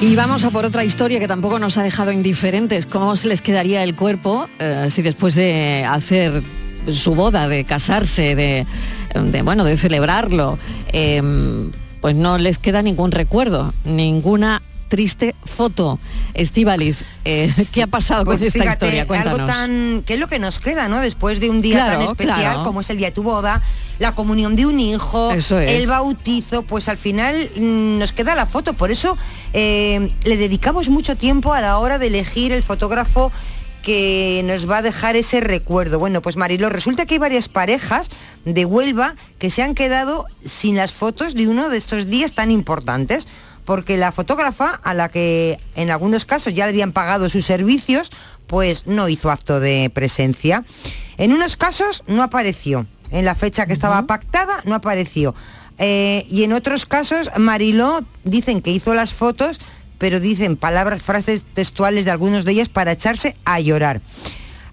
Y vamos a por otra historia que tampoco nos ha dejado indiferentes. ¿Cómo se les quedaría el cuerpo eh, si después de hacer su boda, de casarse, de, bueno, de celebrarlo, eh, pues no les queda ningún recuerdo, ninguna triste foto. Estivaliz, eh, ¿qué ha pasado Pues con esta fíjate, historia? Cuéntanos. Algo tan, ¿qué es lo que nos queda, no? Después de un día Claro, tan especial claro. como es el día de tu boda, la comunión de un hijo, Eso es. el bautizo, pues al final mm, nos queda la foto. Por eso eh, le dedicamos mucho tiempo a la hora de elegir el fotógrafo que nos va a dejar ese recuerdo. Bueno, pues Mariló, resulta que hay varias parejas de Huelva que se han quedado sin las fotos de uno de estos días tan importantes porque la fotógrafa, a la que en algunos casos ya le habían pagado sus servicios, pues no hizo acto de presencia. En unos casos no apareció. En la fecha que estaba pactada no apareció. Eh, y en otros casos, Mariló dicen que hizo las fotos, pero dicen palabras, frases textuales de algunos de ellas para echarse a llorar.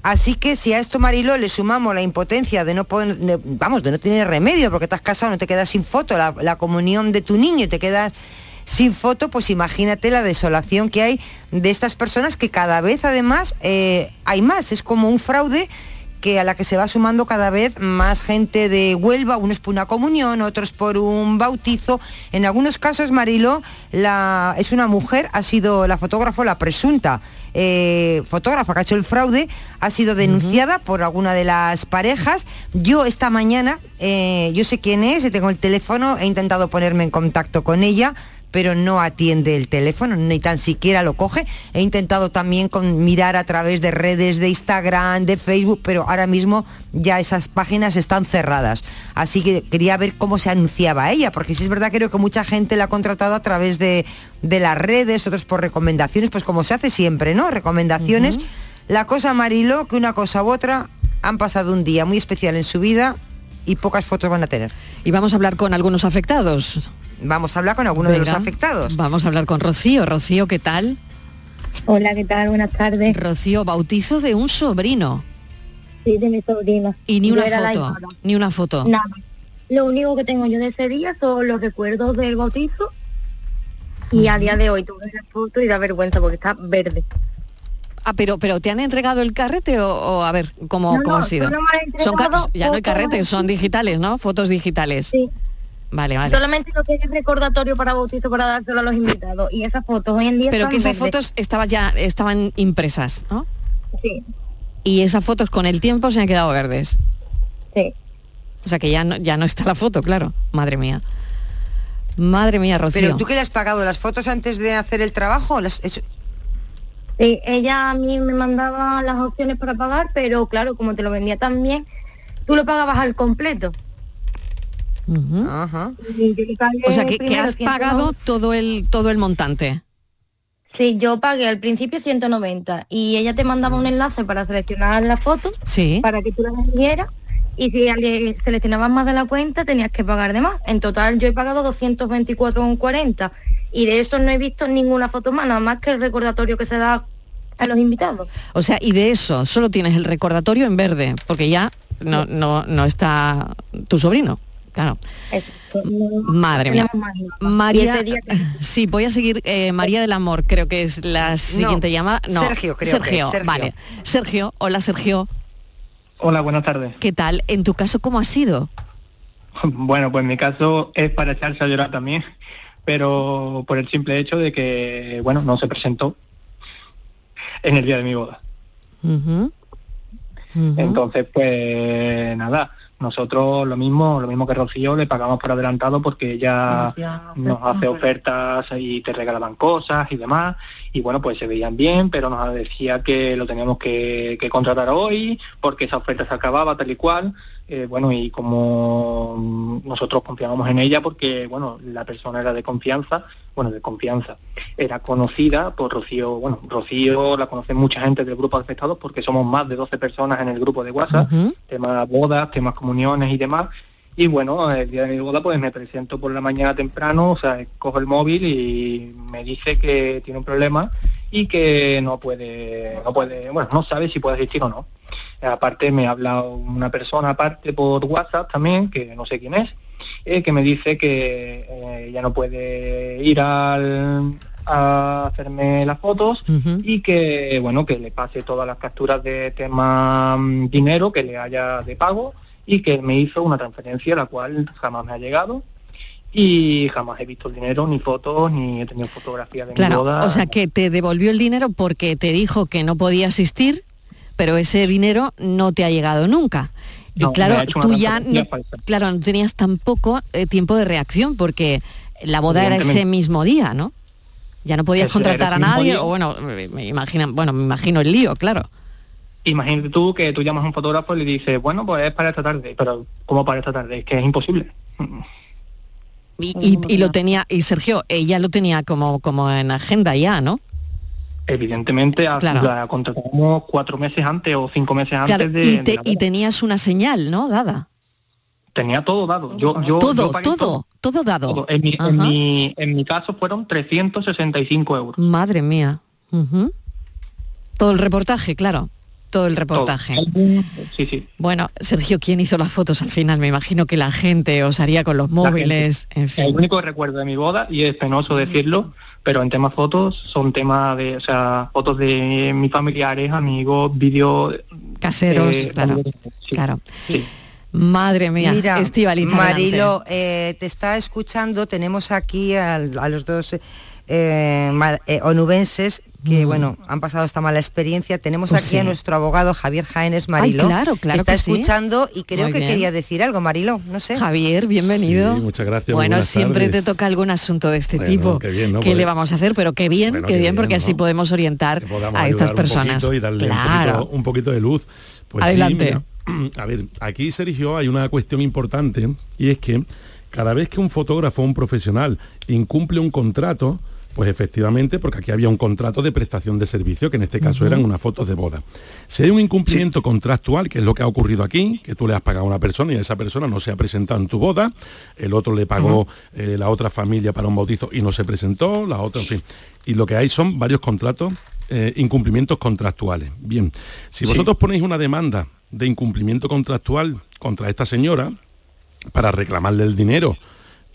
Así que si a esto Mariló le sumamos la impotencia de no poder, de- vamos, de no tener remedio, porque te has casado, no te quedas sin foto, la, la comunión de tu niño y te quedas sin foto, pues imagínate la desolación que hay de estas personas que cada vez además eh, hay más, es como un fraude que a la que se va sumando cada vez más gente de Huelva, unos por una comunión, otros por un bautizo. En algunos casos, Mariló la, es una mujer, ha sido la fotógrafa, la presunta eh, fotógrafa que ha hecho el fraude, ha sido denunciada por alguna de las parejas. Yo esta mañana, eh, yo sé quién es, tengo el teléfono, he intentado ponerme en contacto con ella pero no atiende el teléfono, ni tan siquiera lo coge. He intentado también con, mirar a través de redes de Instagram, de Facebook, pero ahora mismo ya esas páginas están cerradas. Así que quería ver cómo se anunciaba ella, porque si es verdad creo que mucha gente la ha contratado a través de, de las redes, otros por recomendaciones, pues como se hace siempre, ¿no? Recomendaciones. La cosa Marilo, que una cosa u otra han pasado un día muy especial en su vida y pocas fotos van a tener. Y vamos a hablar con algunos afectados Vamos a hablar con alguno de los afectados. Vamos a hablar con Rocío. Rocío, ¿qué tal? Hola, ¿qué tal? Buenas tardes. Rocío, bautizo de un sobrino. Sí, de mi sobrina. Y ni Yo una foto. Ni una foto. Nada. Lo único que tengo yo de ese día son los recuerdos del bautizo y a día de hoy tuve esa foto y da vergüenza porque está verde. Ah, pero, pero ¿te han entregado el carrete o, o a ver, cómo, No, cómo no, ha sido? solo me han Son ya no hay carretes, son digitales, ¿no? Fotos digitales. Sí. Vale, vale. Solamente lo que es recordatorio para bautizo para dárselo a los invitados y esas fotos hoy en día Pero que esas verdes. fotos estaban ya estaban impresas, ¿no? Sí. Y esas fotos con el tiempo se han quedado verdes. Sí. O sea que ya no, ya no está la foto, claro. Madre mía. Madre mía, Rocío. Pero tú que le has pagado las fotos antes de hacer el trabajo, las Sí, ella a mí me mandaba las opciones para pagar, pero claro, como te lo vendía también, tú lo pagabas al completo. Pagué O sea que, has 190. pagado todo el todo el montante. Sí, yo pagué al principio 190 y ella te mandaba un enlace para seleccionar las fotos Sí. para que tú las vendieras y si seleccionabas más de la cuenta tenías que pagar de más. En total yo he pagado 224,40 y de eso no he visto ninguna foto más, nada más que el recordatorio que se da a los invitados. O sea, y de eso solo tienes el recordatorio en verde, porque ya no, no, no está tu sobrino. Claro. Madre mía. María, sí, voy a seguir. eh, María del Amor, creo que es la siguiente llamada. No, Sergio, creo que es, Sergio, Sergio. vale. Sergio, hola Sergio. Hola, buenas tardes. ¿Qué tal? ¿En tu caso cómo ha sido? Bueno, pues mi caso es para echarse a llorar también, pero por el simple hecho de que, bueno, no se presentó en el día de mi boda. Entonces, pues nada, nosotros lo mismo, lo mismo que Rocío, le pagamos por adelantado porque ella nos hace ofertas y te regalaban cosas y demás. Y bueno, pues se veían bien, pero nos decía que lo teníamos que, que contratar hoy porque esa oferta se acababa tal y cual. Eh, bueno, y como nosotros confiábamos en ella porque, bueno, la persona era de confianza, bueno, de confianza, era conocida por Rocío, bueno, Rocío la conoce mucha gente del grupo de afectados porque somos más de 12 personas en el grupo de WhatsApp, temas bodas, temas comuniones y demás. Y bueno, el día de mi boda pues me presento por la mañana temprano, o sea, cojo el móvil y me dice que tiene un problema y que no puede, no puede, bueno, no sabe si puede asistir o no. Aparte me habla una persona aparte por WhatsApp también, que no sé quién es, eh, que me dice que eh, ya no puede ir al, a hacerme las fotos y que bueno que le pase todas las capturas de tema mm, dinero que le haya de pago y que me hizo una transferencia la cual jamás me ha llegado y jamás he visto el dinero ni fotos ni he tenido fotografías de mi Claro, boda o sea que te devolvió el dinero porque te dijo que no podía asistir, pero ese dinero no te ha llegado nunca. No, y claro, tú ya no, claro, no tenías tampoco eh, tiempo de reacción porque la boda era ese mismo día, ¿no? Ya no podías contratar a nadie, día. o bueno, me imaginan, bueno, me imagino el lío, claro. Imagínate tú que tú llamas a un fotógrafo y le dices, bueno, pues es para esta tarde, pero ¿cómo para esta tarde? Es que es imposible. Y, y- y lo tenía, y Sergio, ella lo tenía como, como en agenda ya, ¿no? Evidentemente a- Claro. la contratamos cuatro meses antes o cinco meses antes Claro, de, y, de te- la y boda. tenías una señal, ¿no? Dada. Tenía todo dado. Yo, yo, todo, yo pagué todo, todo dado. todo. En mi, en, mi, en mi caso fueron 365 euros. Madre mía. Todo el reportaje, claro. Todo el reportaje. Sí, sí. Bueno, Sergio, ¿quién hizo las fotos al final? Me imagino que la gente os haría con los móviles, en El fin. único recuerdo de mi boda, y es penoso decirlo, pero en temas fotos son temas de, o sea, fotos de mis familiares, amigos, vídeos Caseros, eh, claro. sí, claro. sí. Madre mía, Mira, Marilo, eh, te está escuchando, tenemos aquí a, los dos eh, mal- eh, onubenses que, bueno, han pasado esta mala experiencia. Tenemos Mm. Pues aquí sí. a nuestro abogado Javier Jaénes Marilo, Ay, claro, claro que está que sí. escuchando y creo Muy que bien. quería decir algo, Marilo, no sé. Javier, bienvenido. Sí, muchas gracias, Bueno, siempre tardes. te toca algún asunto de este Bueno, tipo. qué bien, ¿no? ¿Qué le vamos a hacer? Pero qué bien, Bueno, qué qué bien, bien, porque así podemos orientar a estas personas. un poquito y darle claro. un, poquito, un poquito de luz. Pues sí, Adelante. mira, a ver, aquí Sergio hay una cuestión importante y es que cada vez que un fotógrafo o un profesional incumple un contrato, Pues efectivamente, porque aquí había un contrato de prestación de servicio, que en este caso eran unas fotos de boda. Si hay un incumplimiento contractual, que es lo que ha ocurrido aquí, que tú le has pagado a una persona y esa persona no se ha presentado en tu boda, el otro le pagó eh, la otra familia para un bautizo y no se presentó, la otra, en fin. Y lo que hay son varios contratos, eh, incumplimientos contractuales. Bien, si vosotros ponéis una demanda de incumplimiento contractual contra esta señora, para reclamarle el dinero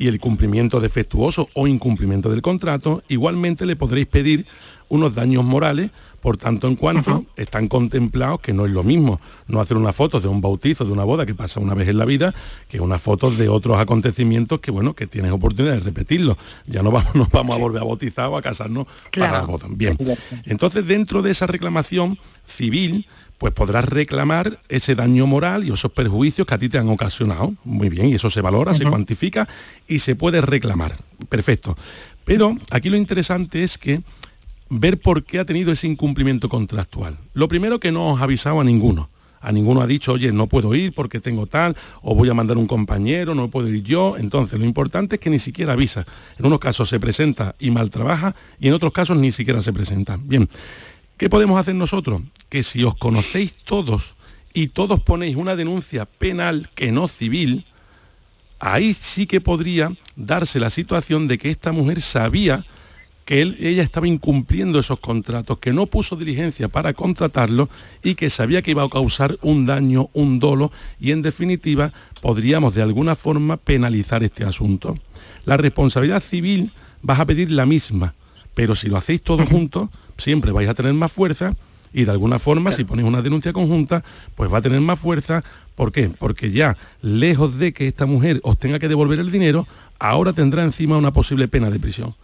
y el cumplimiento defectuoso o incumplimiento del contrato, igualmente le podréis pedir unos daños morales, por tanto en cuanto están contemplados que no es lo mismo no hacer una foto de un bautizo, de una boda que pasa una vez en la vida, que una foto de otros acontecimientos que bueno, que tienes oportunidad de repetirlo. Ya no vamos, nos vamos a volver a bautizar o a casarnos para la boda. Bien. Entonces, dentro de esa reclamación civil, pues podrás reclamar ese daño moral y esos perjuicios que a ti te han ocasionado. Muy bien, y eso se valora, se cuantifica y se puede reclamar. Perfecto. Pero aquí lo interesante es que ver por qué ha tenido ese incumplimiento contractual. Lo primero que no os ha avisado a ninguno. A ninguno ha dicho, oye, no puedo ir porque tengo tal, o voy a mandar un compañero, no puedo ir yo. Entonces, lo importante es que ni siquiera avisa. En unos casos se presenta y mal trabaja, y en otros casos ni siquiera se presenta. Bien, ¿qué podemos hacer nosotros? Que si os conocéis todos y todos ponéis una denuncia penal que no civil, ahí sí que podría darse la situación de que esta mujer sabía que él- ella estaba incumpliendo esos contratos, que no puso diligencia para contratarlo y que sabía que iba a causar un daño, un dolo y en definitiva podríamos de alguna forma penalizar este asunto. La responsabilidad civil vas a pedir la misma, pero si lo hacéis todos juntos, siempre vais a tener más fuerza y de alguna forma, si ponéis una denuncia conjunta, pues va a tener más fuerza. ¿Por qué? Porque ya, lejos de que esta mujer os tenga que devolver el dinero, ahora tendrá encima una posible pena de prisión.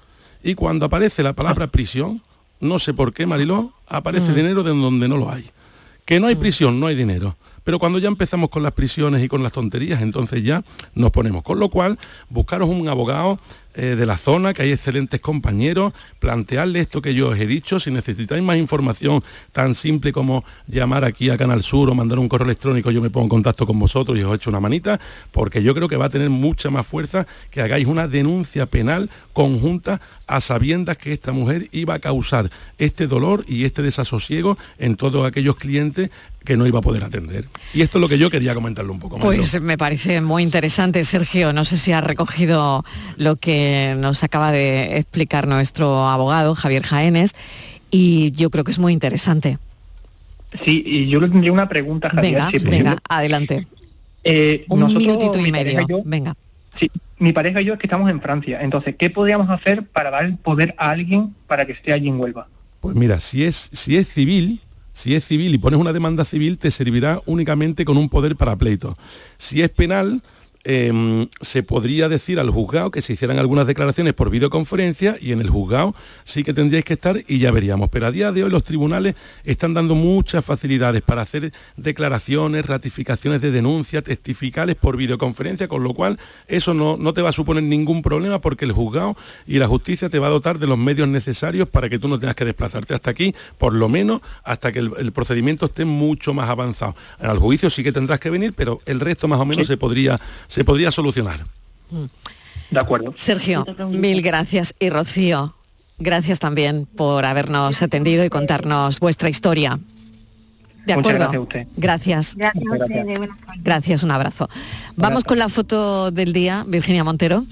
Y cuando aparece la palabra prisión, no sé por qué, Mariló, aparece Mm. dinero de donde no lo hay. Que no hay prisión, no hay dinero. Pero cuando ya empezamos con las prisiones y con las tonterías, entonces ya nos ponemos. Con lo cual, buscaros un abogado eh, de la zona, que hay excelentes compañeros, plantearle esto que yo os he dicho. Si necesitáis más información tan simple como llamar aquí a Canal Sur o mandar un correo electrónico, yo me pongo en contacto con vosotros y os echo una manita, porque yo creo que va a tener mucha más fuerza que hagáis una denuncia penal conjunta a sabiendas que esta mujer iba a causar este dolor y este desasosiego en todos aquellos clientes que no iba a poder atender. Y esto es lo que yo quería comentarle un poco más. Pues me parece muy interesante, Sergio. No sé si ha recogido lo que nos acaba de explicar nuestro abogado, Javier Jaénes, y yo creo que es muy interesante. Sí, y yo le tendría una pregunta, Javier. Venga, si venga, adelante. Eh, Un nosotros, minutito y medio. yo- Venga. Sí, mi pareja y yo es que estamos en Francia. Entonces, ¿qué podríamos hacer para dar el poder a alguien para que esté allí en Huelva? Pues mira, si es, si es civil, si es civil y pones una demanda civil, te servirá únicamente con un poder para pleito. Si es penal, em, se podría decir al juzgado que se hicieran algunas declaraciones por videoconferencia y en el juzgado sí que tendríais que estar y ya veríamos. Pero a día de hoy los tribunales están dando muchas facilidades para hacer declaraciones, ratificaciones de denuncia, testificales por videoconferencia, con lo cual eso no, no te va a suponer ningún problema porque el juzgado y la justicia te va a dotar de los medios necesarios para que tú no tengas que desplazarte hasta aquí, por lo menos hasta que el, el procedimiento esté mucho más avanzado. Al juicio sí que tendrás que venir, pero el resto más o menos se podría se podría solucionar. De acuerdo. Sergio, mil gracias. Y Rocío, gracias también por habernos atendido y contarnos vuestra historia. De Muchas acuerdo. gracias a usted. Gracias. Gracias. Gracias, un abrazo. Vamos con la foto del día, Virginia Montero.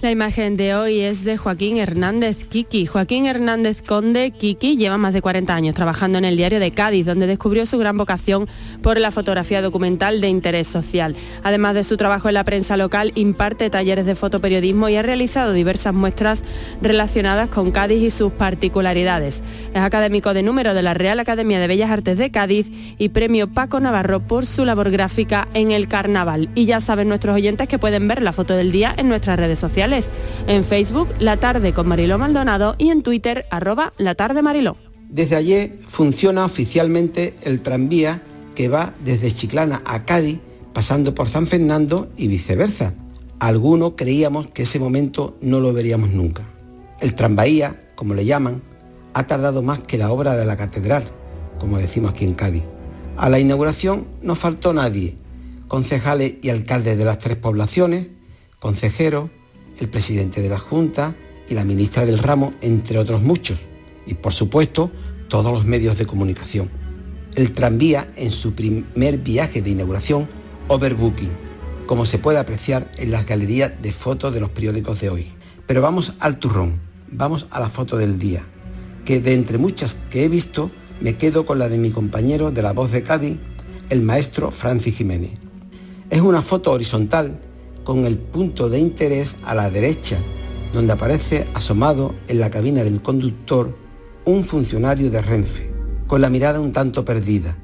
La imagen de hoy es de Joaquín Hernández Kiki. Joaquín Hernández Conde Kiki lleva más de 40 años trabajando en el diario de Cádiz, donde descubrió su gran vocación por la fotografía documental de interés social. Además de su trabajo en la prensa local, imparte talleres de fotoperiodismo y ha realizado diversas muestras relacionadas con Cádiz y sus particularidades. Es académico de número de la Real Academia de Bellas Artes de Cádiz y premio Paco Navarro por su labor gráfica en el carnaval. Y ya saben nuestros oyentes que pueden ver la foto del día en nuestras redes sociales. En Facebook, La Tarde con Mariló Maldonado y en Twitter, arroba La Tarde Mariló. Desde ayer funciona oficialmente el tranvía que va desde Chiclana a Cádiz, pasando por San Fernando y viceversa. Algunos creíamos que ese momento no lo veríamos nunca. El tranvía, como le llaman, ha tardado más que la obra de la catedral, como decimos aquí en Cádiz. A la inauguración no faltó nadie, concejales y alcaldes de las tres poblaciones, consejeros, el presidente de la Junta y la ministra del ramo, entre otros muchos. Y por supuesto, todos los medios de comunicación. El tranvía en su primer viaje de inauguración, overbooking, como se puede apreciar en las galerías de fotos de los periódicos de hoy. Pero vamos al turrón, vamos a la foto del día, que de entre muchas que he visto, me quedo con la de mi compañero de la voz de Cádiz, el maestro Francis Jiménez. Es una foto horizontal con el punto de interés a la derecha, donde aparece asomado en la cabina del conductor un funcionario de Renfe, con la mirada un tanto perdida.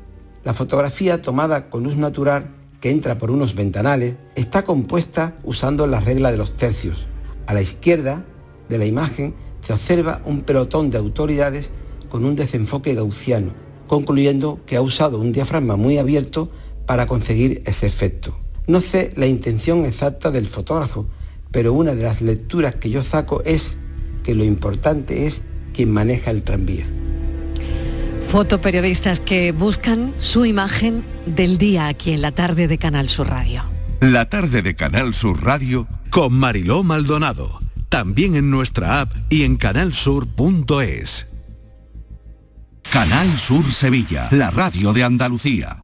La fotografía tomada con luz natural que entra por unos ventanales está compuesta usando la regla de los tercios. A la izquierda de la imagen se observa un pelotón de autoridades con un desenfoque gaussiano, concluyendo que ha usado un diafragma muy abierto para conseguir ese efecto. No sé la intención exacta del fotógrafo, pero una de las lecturas que yo saco es que lo importante es quien maneja el tranvía. Fotoperiodistas que buscan su imagen del día aquí en la tarde de Canal Sur Radio. La tarde de Canal Sur Radio con Mariló Maldonado. También en nuestra app y en canalsur.es. Canal Sur Sevilla, la radio de Andalucía.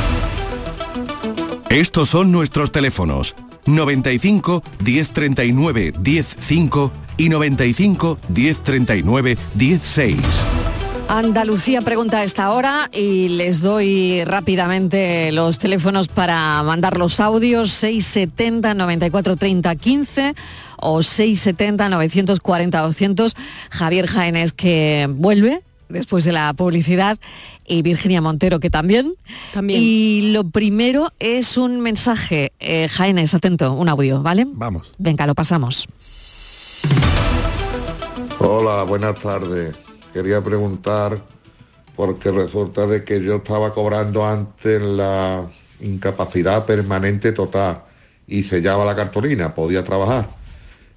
Estos son nuestros teléfonos 95 1039 105 y 95 1039 16. Andalucía pregunta a esta hora y les doy rápidamente los teléfonos para mandar los audios 670 94 30 15 o 670 940 200. Javier Jaénes que vuelve después de la publicidad y Virginia Montero que también. También. Y lo primero es un mensaje. Eh, Jaénes, atento, un audio, ¿vale? Vamos. Venga, lo pasamos. Hola, buenas tardes. Quería preguntar porque resulta de que yo estaba cobrando antes la incapacidad permanente total y sellaba la cartulina, podía trabajar.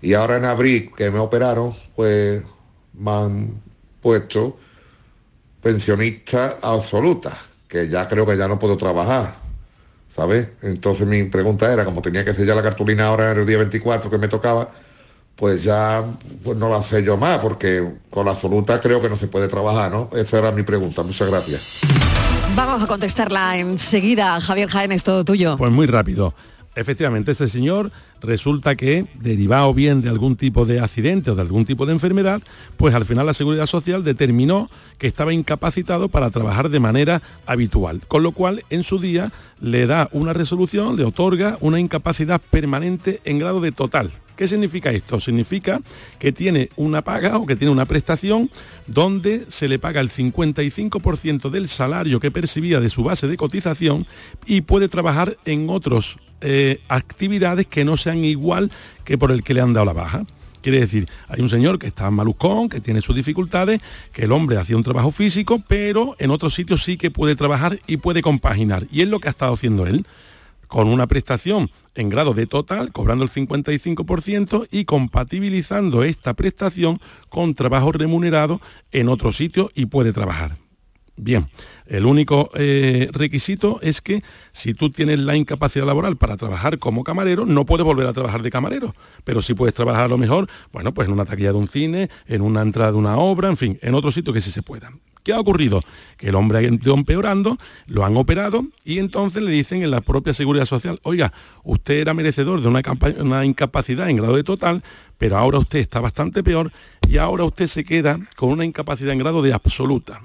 Y ahora en abril que me operaron, pues me han puesto pensionista absoluta, que ya creo que ya no puedo trabajar, ¿sabes? Entonces mi pregunta era, como tenía que sellar la cartulina ahora en el día 24 que me tocaba, pues ya pues no la sello más, porque con la absoluta creo que no se puede trabajar, ¿no? Esa era mi pregunta. Muchas gracias. Vamos a contestarla enseguida. Javier Jaénes, todo tuyo. Pues muy rápido. Efectivamente, este señor resulta que, derivado bien de algún tipo de accidente o de algún tipo de enfermedad, pues al final la Seguridad Social determinó que estaba incapacitado para trabajar de manera habitual. Con lo cual, en su día, le da una resolución, le otorga una incapacidad permanente en grado de total. ¿Qué significa esto? Significa que tiene una paga o que tiene una prestación donde se le paga el 55% del salario que percibía de su base de cotización y puede trabajar en otras eh, actividades que no sean igual que por el que le han dado la baja. Quiere decir, hay un señor que está malucón, que tiene sus dificultades, que el hombre hacía un trabajo físico, pero en otros sitios sí que puede trabajar y puede compaginar. Y es lo que ha estado haciendo él con una prestación en grado de total, cobrando el 55% y compatibilizando esta prestación con trabajo remunerado en otro sitio y puede trabajar. Bien, el único eh, requisito es que si tú tienes la incapacidad laboral para trabajar como camarero, no puedes volver a trabajar de camarero, pero si puedes trabajar a lo mejor, bueno, pues en una taquilla de un cine, en una entrada de una obra, en fin, en otro sitio que sí se pueda. ¿Qué ha ocurrido? Que el hombre ha ido empeorando, lo han operado y entonces le dicen en la propia seguridad social, oiga, usted era merecedor de una, incapacidad en grado de total, pero ahora usted está bastante peor y ahora usted se queda con una incapacidad en grado de absoluta.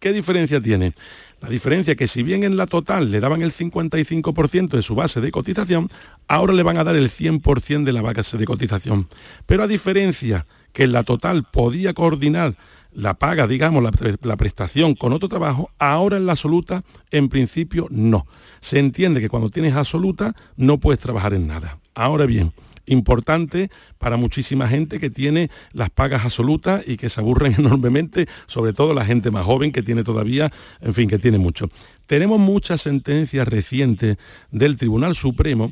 ¿Qué diferencia tiene? La diferencia es que si bien en la total le daban el 55% de su base de cotización, ahora le van a dar el 100% de la base de cotización. Pero a diferencia que en la total podía coordinar la paga, digamos, la, prestación con otro trabajo, ahora en la absoluta, en principio, no. Se entiende que cuando tienes absoluta no puedes trabajar en nada. Ahora bien, importante para muchísima gente que tiene las pagas absolutas y que se aburren enormemente, sobre todo la gente más joven que tiene todavía, en fin, que tiene mucho. Tenemos muchas sentencias recientes del Tribunal Supremo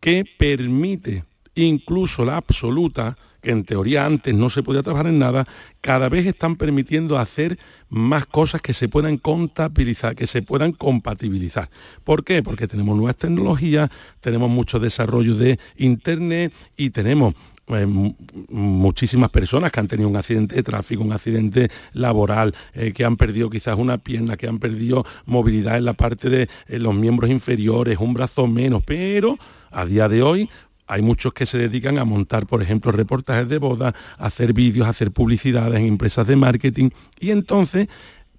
que permite incluso la absoluta que en teoría antes no se podía trabajar en nada, cada vez están permitiendo hacer más cosas que se puedan contabilizar, que se puedan compatibilizar. ¿Por qué? Porque tenemos nuevas tecnologías, tenemos mucho desarrollo de Internet y tenemos eh, muchísimas personas que han tenido un accidente de tráfico, un accidente laboral, eh, que han perdido quizás una pierna, que han perdido movilidad en la parte de eh, los miembros inferiores, un brazo menos, pero a día de hoy hay muchos que se dedican a montar, por ejemplo, reportajes de boda, a hacer vídeos, a hacer publicidades en empresas de marketing. Y entonces,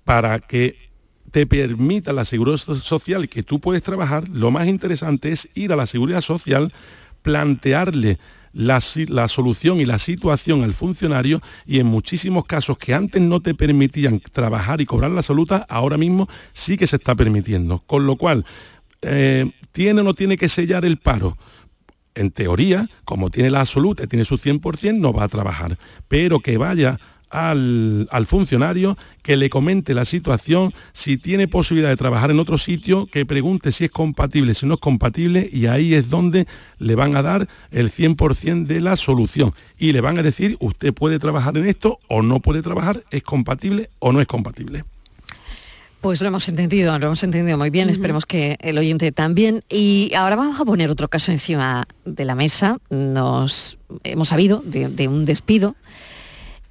para que te permita la seguridad social que tú puedes trabajar, lo más interesante es ir a la seguridad social, plantearle la, la, solución y la situación al funcionario y en muchísimos casos que antes no te permitían trabajar y cobrar la salud, ahora mismo sí que se está permitiendo. Con lo cual, eh, ¿tiene o no tiene que sellar el paro? En teoría, como tiene la absoluta, tiene su 100%, no va a trabajar. Pero que vaya al, funcionario, que le comente la situación, si tiene posibilidad de trabajar en otro sitio, que pregunte si es compatible, si no es compatible, y ahí es donde le van a dar el 100% de la solución. Y le van a decir, usted puede trabajar en esto o no puede trabajar, es compatible o no es compatible. Pues lo hemos entendido, lo hemos entendido muy bien, esperemos que el oyente también. Y ahora vamos a poner otro caso encima de la mesa. Nos hemos sabido de, un despido,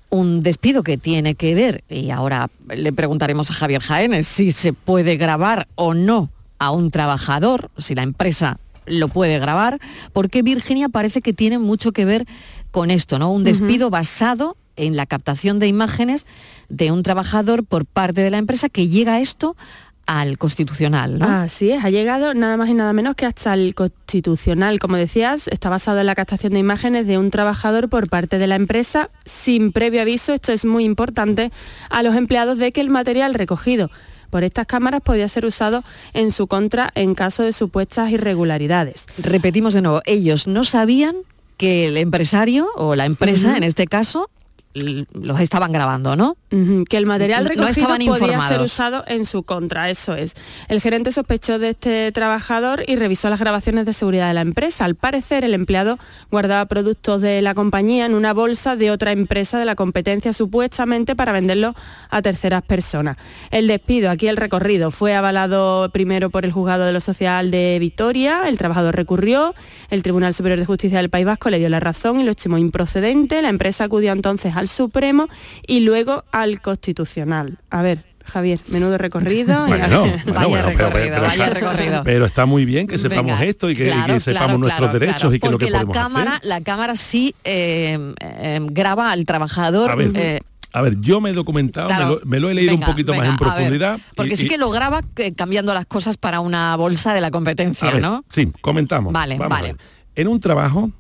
un despido que tiene que ver, y ahora le preguntaremos a Javier Jaénes si se puede grabar o no a un trabajador, si la empresa lo puede grabar, porque Virginia parece que tiene mucho que ver con esto, ¿no? Un despido basado en la captación de imágenes de un trabajador por parte de la empresa que llega esto al constitucional, ¿no? Así es, ha llegado nada más y nada menos que hasta el constitucional. Como decías, está basado en la captación de imágenes de un trabajador por parte de la empresa sin previo aviso, esto es muy importante, a los empleados de que el material recogido por estas cámaras podía ser usado en su contra en caso de supuestas irregularidades. Repetimos de nuevo, ellos no sabían que el empresario o la empresa, en este caso, los estaban grabando, ¿no? que el material recogido podía ser usado en su contra, eso es. El gerente sospechó de este trabajador y revisó las grabaciones de seguridad de la empresa. Al parecer, el empleado guardaba productos de la compañía en una bolsa de otra empresa de la competencia, supuestamente para venderlo a terceras personas. El despido, aquí el recorrido, fue avalado primero por el juzgado de lo social de Vitoria, el trabajador recurrió, el Tribunal Superior de Justicia del País Vasco le dio la razón y lo estimó improcedente, la empresa acudió entonces al Supremo y luego a al Constitucional. A ver, Javier, menudo recorrido. vaya recorrido, vaya recorrido. Pero está muy bien que sepamos esto y que, sepamos nuestros derechos y que lo que la cámara, La cámara sí eh, eh, graba al trabajador. A ver, yo me he documentado, me, lo, he leído un poquito más en profundidad. porque sí que lo graba cambiando las cosas para una bolsa de la competencia, ¿no? Sí, comentamos. Vale, vale. En un trabajo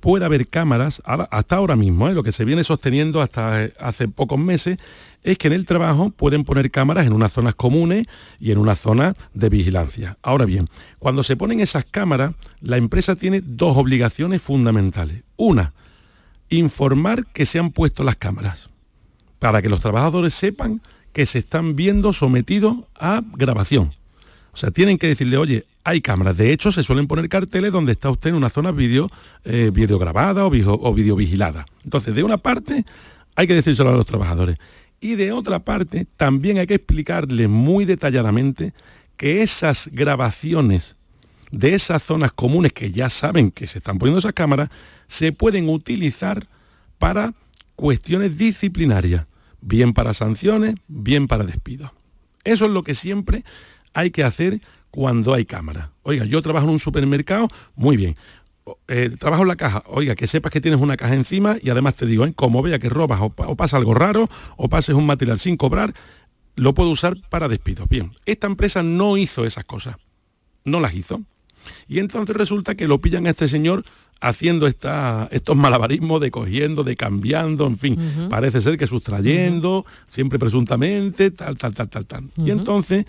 puede haber cámaras, hasta ahora mismo, ¿eh? lo que se viene sosteniendo hasta hace pocos meses, es que en el trabajo pueden poner cámaras en unas zonas comunes y en una zona de vigilancia. Ahora bien, cuando se ponen esas cámaras, la empresa tiene dos obligaciones fundamentales. Una, informar que se han puesto las cámaras, para que los trabajadores sepan que se están viendo sometidos a grabación. O sea, tienen que decirle, oye, hay cámaras. De hecho, se suelen poner carteles donde está usted en una zona video, eh, videograbada o, o videovigilada. Entonces, de una parte, hay que decírselo a los trabajadores. Y de otra parte, también hay que explicarle muy detalladamente que esas grabaciones de esas zonas comunes que ya saben que se están poniendo esas cámaras, se pueden utilizar para cuestiones disciplinarias, bien para sanciones, bien para despidos. Eso es lo que siempre hay que hacer cuando hay cámara. Oiga, yo trabajo en un supermercado, muy bien. Eh, trabajo en la caja, oiga, que sepas que tienes una caja encima y además te digo, ¿eh? como vea que robas o, pasa algo raro o pases un material sin cobrar, lo puedo usar para despidos. Bien, esta empresa no hizo esas cosas, no las hizo. Y entonces resulta que lo pillan a este señor haciendo estos malabarismos de cogiendo, de cambiando, en fin, parece ser que sustrayendo, siempre presuntamente, tal, tal, tal, tal, tal. Y entonces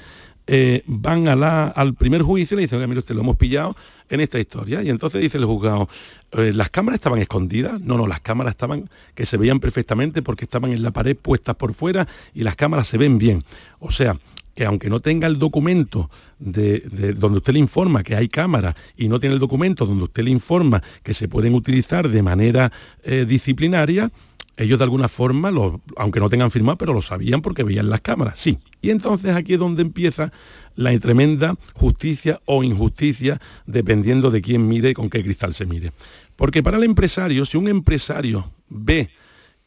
eh, van al primer juicio y le dicen, mire usted, lo hemos pillado en esta historia. Y entonces dice el juzgado, eh, ¿las cámaras estaban escondidas? No, no, las cámaras estaban, que se veían perfectamente porque estaban en la pared puestas por fuera y las cámaras se ven bien. O sea, que aunque no tenga el documento de, donde usted le informa que hay cámaras y no tiene el documento donde usted le informa que se pueden utilizar de manera eh, disciplinaria, ellos de alguna forma, aunque no tengan firmado, pero lo sabían porque veían las cámaras, sí. Y entonces aquí es donde empieza la tremenda justicia o injusticia, dependiendo de quién mire y con qué cristal se mire. Porque para el empresario, si un empresario ve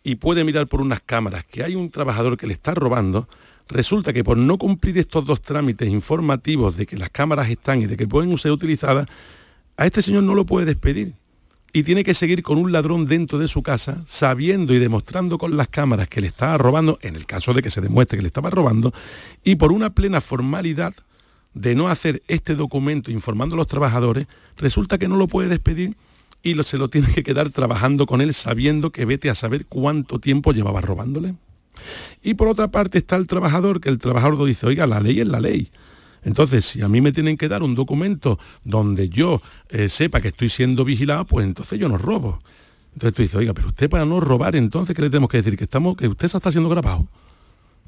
y puede mirar por unas cámaras que hay un trabajador que le está robando, resulta que por no cumplir estos dos trámites informativos de que las cámaras están y de que pueden ser utilizadas, a este señor no lo puede despedir y tiene que seguir con un ladrón dentro de su casa, sabiendo y demostrando con las cámaras que le estaba robando, en el caso de que se demuestre que le estaba robando, y por una plena formalidad de no hacer este documento informando a los trabajadores, resulta que no lo puede despedir y se lo tiene que quedar trabajando con él sabiendo que vete a saber cuánto tiempo llevaba robándole. Y por otra parte está el trabajador, que el trabajador dice, oiga, la ley es la ley. Entonces, si a mí me tienen que dar un documento donde yo eh, sepa que estoy siendo vigilado, pues entonces yo no robo. Entonces tú dices, oiga, pero usted para no robar, entonces, ¿qué le tenemos que decir? Que, estamos, que usted se está haciendo grabado.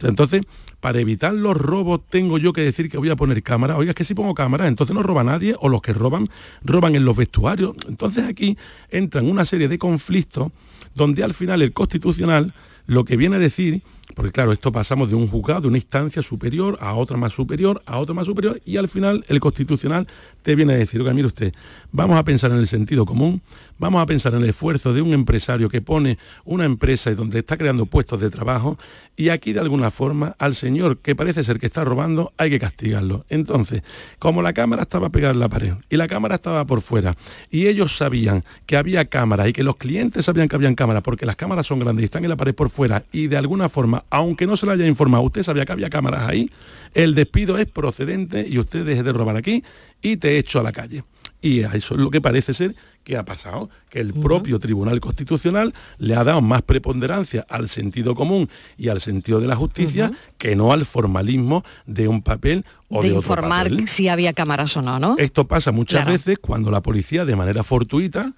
Entonces, para evitar los robos, tengo yo que decir que voy a poner cámara. Oiga, es que si pongo cámara, entonces no roba nadie, o los que roban, roban en los vestuarios. Entonces aquí entran una serie de conflictos donde al final el constitucional lo que viene a decir porque claro, esto pasamos de un juzgado, de una instancia superior a otra más superior, a otra más superior, y al final el constitucional te viene a decir, oiga, mire usted, vamos a pensar en el sentido común, vamos a pensar en el esfuerzo de un empresario que pone una empresa y donde está creando puestos de trabajo, y aquí de alguna forma al señor que parece ser que está robando hay que castigarlo. Entonces, como la cámara estaba pegada en la pared y la cámara estaba por fuera, y ellos sabían que había cámara y que los clientes sabían que habían cámara, porque las cámaras son grandes y están en la pared por fuera, y de alguna forma aunque no se le haya informado, usted sabía que había cámaras ahí, el despido es procedente y usted deje de robar aquí y te echo a la calle. Y eso es lo que parece ser que ha pasado, que el propio Tribunal Constitucional le ha dado más preponderancia al sentido común y al sentido de la justicia que no al formalismo de un papel o de, informar si había cámaras o no, ¿no? Esto pasa muchas veces cuando la policía de manera fortuita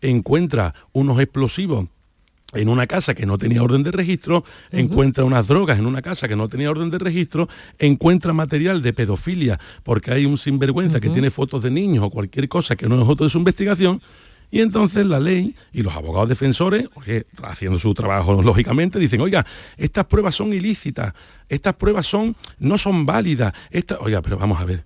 encuentra unos explosivos en una casa que no tenía orden de registro, encuentra unas drogas en una casa que no tenía orden de registro, encuentra material de pedofilia porque hay un sinvergüenza que tiene fotos de niños o cualquier cosa que no es objeto de su investigación, y entonces la ley y los abogados defensores, haciendo su trabajo lógicamente, dicen, oiga, estas pruebas son ilícitas, estas pruebas son, no son válidas, oiga, pero vamos a ver,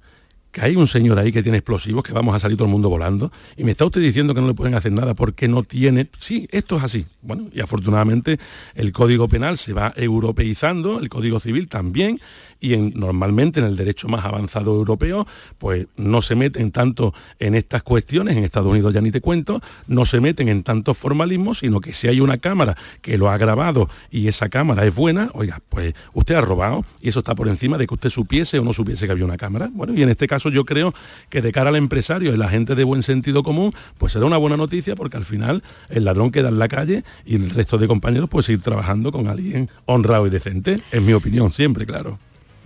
que hay un señor ahí que tiene explosivos, que vamos a salir todo el mundo volando, y me está usted diciendo que no le pueden hacer nada porque no tiene... Sí, esto es así. Bueno, y afortunadamente el Código Penal se va europeizando, el Código Civil también, y en, normalmente en el derecho más avanzado europeo, pues no se meten tanto en estas cuestiones, en Estados Unidos ya ni te cuento, no se meten en tantos formalismos, sino que si hay una cámara que lo ha grabado y esa cámara es buena, oiga, pues usted ha robado y eso está por encima de que usted supiese o no supiese que había una cámara. Bueno, y en este caso yo creo que de cara al empresario y la gente de buen sentido común, pues será una buena noticia porque al final el ladrón queda en la calle y el resto de compañeros pues ir trabajando con alguien honrado y decente, en mi opinión siempre, claro.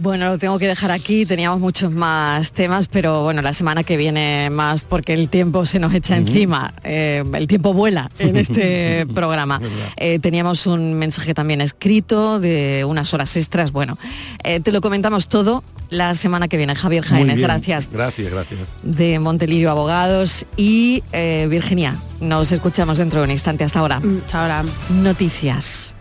Bueno, lo tengo que dejar aquí, teníamos muchos más temas, pero bueno, la semana que viene más porque el tiempo se nos echa encima, eh, el tiempo vuela en este programa. Eh, teníamos un mensaje también escrito de unas horas extras, bueno, eh, te lo comentamos todo la semana que viene. Javier Jaime, gracias. Gracias, gracias. De Montelidio Abogados y Virginia, nos escuchamos dentro de un instante. Hasta ahora. Hasta ahora. Noticias.